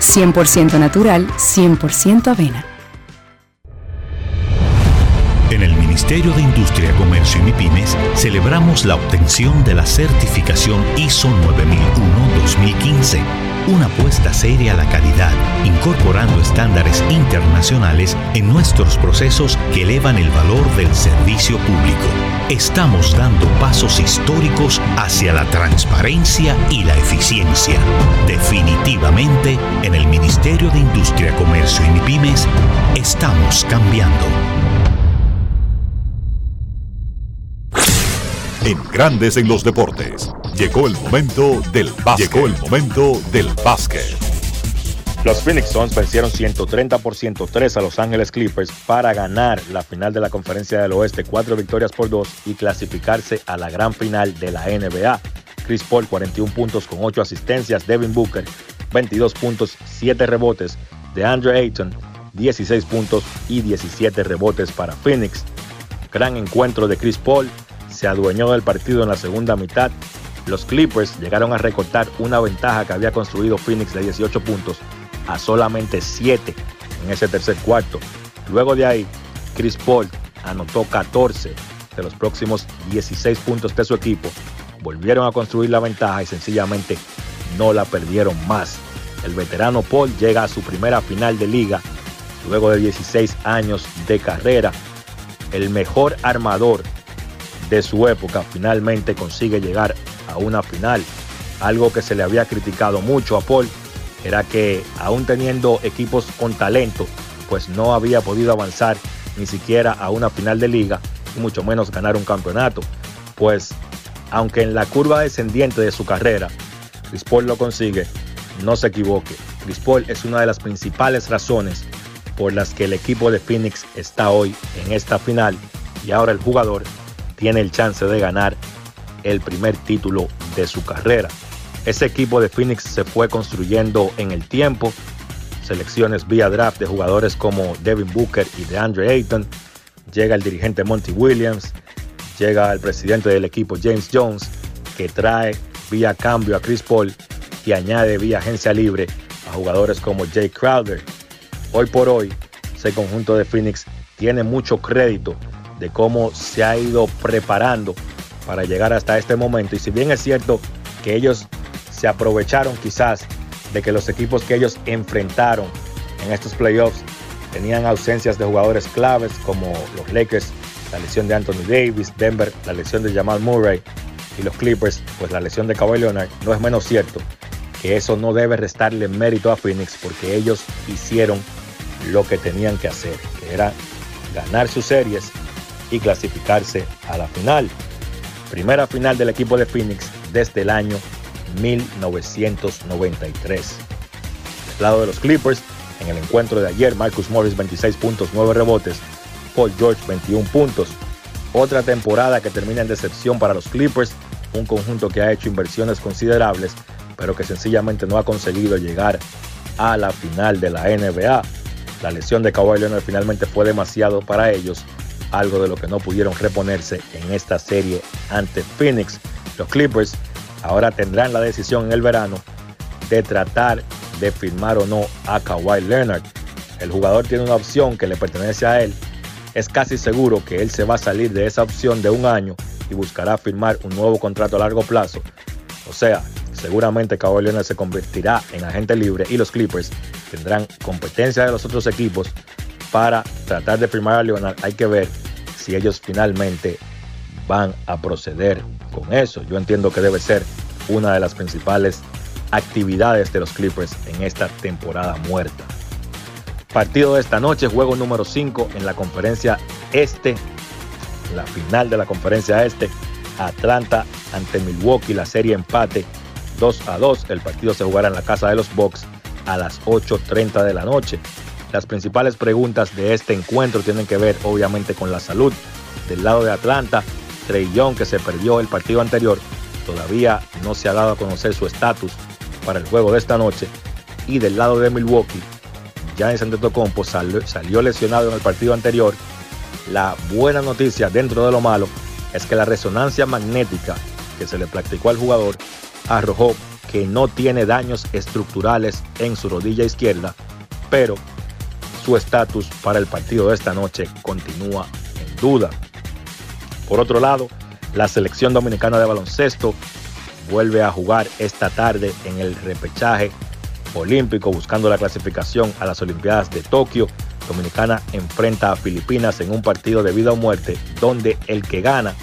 100% natural, 100% avena. En el Ministerio de Industria, Comercio y MIPIMES celebramos la obtención de la certificación ISO 9001-2015, una apuesta seria a la calidad, incorporando estándares internacionales en nuestros procesos que elevan el valor del servicio público. Estamos dando pasos históricos hacia la transparencia y la eficiencia. Definitivamente, en el Ministerio de Industria, Comercio y MIPIMES estamos cambiando. En Grandes en los deportes. Llegó el momento del básquet. Llegó el momento del básquet. Los Phoenix Suns vencieron 130 por 103 a Los Ángeles Clippers para ganar la final de la Conferencia del Oeste, cuatro victorias por dos y clasificarse a la gran final de la NBA. Chris Paul 41 puntos con 8 asistencias, Devin Booker 22 puntos, 7 rebotes, DeAndre Ayton 16 puntos y 17 rebotes para Phoenix. Gran encuentro de Chris Paul, se adueñó del partido en la segunda mitad. Los Clippers llegaron a recortar una ventaja que había construido Phoenix de 18 puntos a solamente 7 en ese tercer cuarto. Luego de ahí, Chris Paul anotó 14 de los próximos 16 puntos de su equipo. Volvieron a construir la ventaja y sencillamente no la perdieron más. El veterano Paul llega a su primera final de liga luego de 16 años de carrera. El mejor armador de su época finalmente consigue llegar a una final. Algo que se le había criticado mucho a Paul era que aún teniendo equipos con talento, pues no había podido avanzar ni siquiera a una final de liga y mucho menos ganar un campeonato. Pues aunque en la curva descendiente de su carrera, Chris Paul lo consigue, no se equivoque. Chris Paul es una de las principales razones por las que el equipo de Phoenix está hoy en esta final y ahora el jugador tiene el chance de ganar el primer título de su carrera. Ese equipo de Phoenix se fue construyendo en el tiempo, selecciones vía draft de jugadores como Devin Booker y DeAndre Ayton, llega el dirigente Monty Williams, llega el presidente del equipo James Jones, que trae vía cambio a Chris Paul y añade vía agencia libre a jugadores como Jay Crowder. Hoy por hoy, ese conjunto de Phoenix tiene mucho crédito de cómo se ha ido preparando para llegar hasta este momento. Y si bien es cierto que ellos se aprovecharon quizás de que los equipos que ellos enfrentaron en estos playoffs tenían ausencias de jugadores claves como los Lakers, la lesión de Anthony Davis, Denver, la lesión de Jamal Murray y los Clippers, pues la lesión de Kawhi Leonard, no es menos cierto que eso no debe restarle mérito a Phoenix porque ellos hicieron lo que tenían que hacer, que era ganar sus series y clasificarse a la final. Primera final del equipo de Phoenix desde el año 1993. Del lado de los Clippers, en el encuentro de ayer, Marcus Morris 26 puntos, 9 rebotes, Paul George 21 puntos. Otra temporada que termina en decepción para los Clippers, un conjunto que ha hecho inversiones considerables, pero que sencillamente no ha conseguido llegar a la final de la NBA. La lesión de Kawhi Leonard finalmente fue demasiado para ellos, algo de lo que no pudieron reponerse en esta serie ante Phoenix. Los Clippers ahora tendrán la decisión en el verano de tratar de firmar o no a Kawhi Leonard. El jugador tiene una opción que le pertenece a él. Es casi seguro que él se va a salir de esa opción de un año y buscará firmar un nuevo contrato a largo plazo. O sea, seguramente Kawhi Leonard se convertirá en agente libre y los Clippers tendrán competencia de los otros equipos para tratar de firmar a Leonard. Hay que ver si ellos finalmente van a proceder con eso. Yo entiendo que debe ser una de las principales actividades de los Clippers en esta temporada muerta. Partido de esta noche, juego número 5 en la conferencia este, la final de la conferencia este, Atlanta ante Milwaukee, la serie empate 2 a 2. El partido se jugará en la casa de los Bucks a las 8.30 de la noche. Las principales preguntas de este encuentro tienen que ver obviamente con la salud. Del lado de Atlanta, Trey que se perdió el partido anterior, todavía no se ha dado a conocer su estatus para el juego de esta noche. Y del lado de Milwaukee, Giannis Antetokounmpo salió lesionado en el partido anterior. La buena noticia dentro de lo malo es que la resonancia magnética que se le practicó al jugador arrojó que no tiene daños estructurales en su rodilla izquierda, pero su estatus para el partido de esta noche continúa en duda. Por otro lado, la selección dominicana de baloncesto vuelve a jugar esta tarde en el repechaje olímpico buscando la clasificación a las Olimpiadas de Tokio. Dominicana enfrenta a Filipinas en un partido de vida o muerte donde el que gana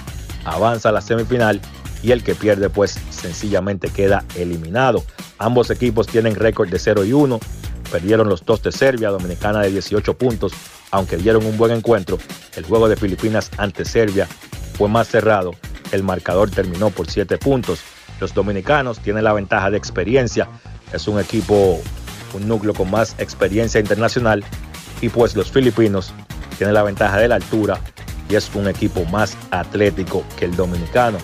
avanza a la semifinal y el que pierde pues sencillamente queda eliminado. Ambos equipos tienen récord de 0 y 1. Perdieron los dos de Serbia, Dominicana de 18 puntos, aunque dieron un buen encuentro. El juego de Filipinas ante Serbia fue más cerrado. El marcador terminó por 7 puntos. Los dominicanos tienen la ventaja de experiencia. Es un equipo, un núcleo con más experiencia internacional. Y pues los filipinos tienen la ventaja de la altura y es un equipo más atlético que el dominicano.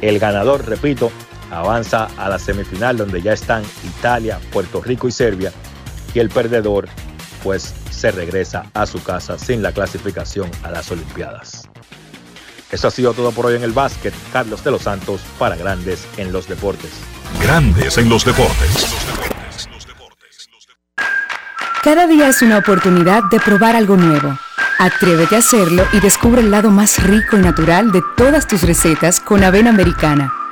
El ganador, repito, avanza a la semifinal donde ya están Italia, Puerto Rico y Serbia. Y el perdedor pues se regresa a su casa sin la clasificación a las Olimpiadas. Eso ha sido todo por hoy en el básquet. Carlos de los Santos para Grandes en los Deportes. Grandes en los Deportes. Cada día es una oportunidad de probar algo nuevo. Atrévete a hacerlo y descubre el lado más rico y natural de todas tus recetas con avena americana.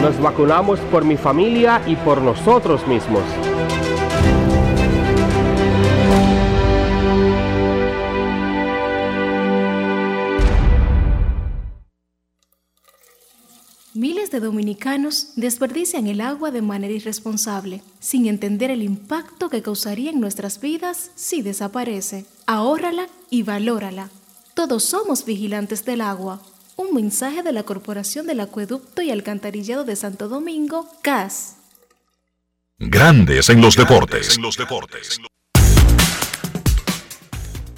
Nos vacunamos por mi familia y por nosotros mismos. Miles de dominicanos desperdician el agua de manera irresponsable, sin entender el impacto que causaría en nuestras vidas si desaparece. Ahórrala y valórala. Todos somos vigilantes del agua. Un mensaje de la Corporación del Acueducto y Alcantarillado de Santo Domingo, CAS. Grandes en los deportes. En los deportes.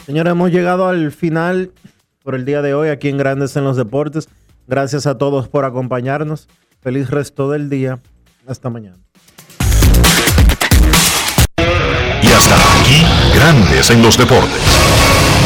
Señores, hemos llegado al final por el día de hoy aquí en Grandes en los Deportes. Gracias a todos por acompañarnos. Feliz resto del día. Hasta mañana. Y hasta aquí, Grandes en los Deportes.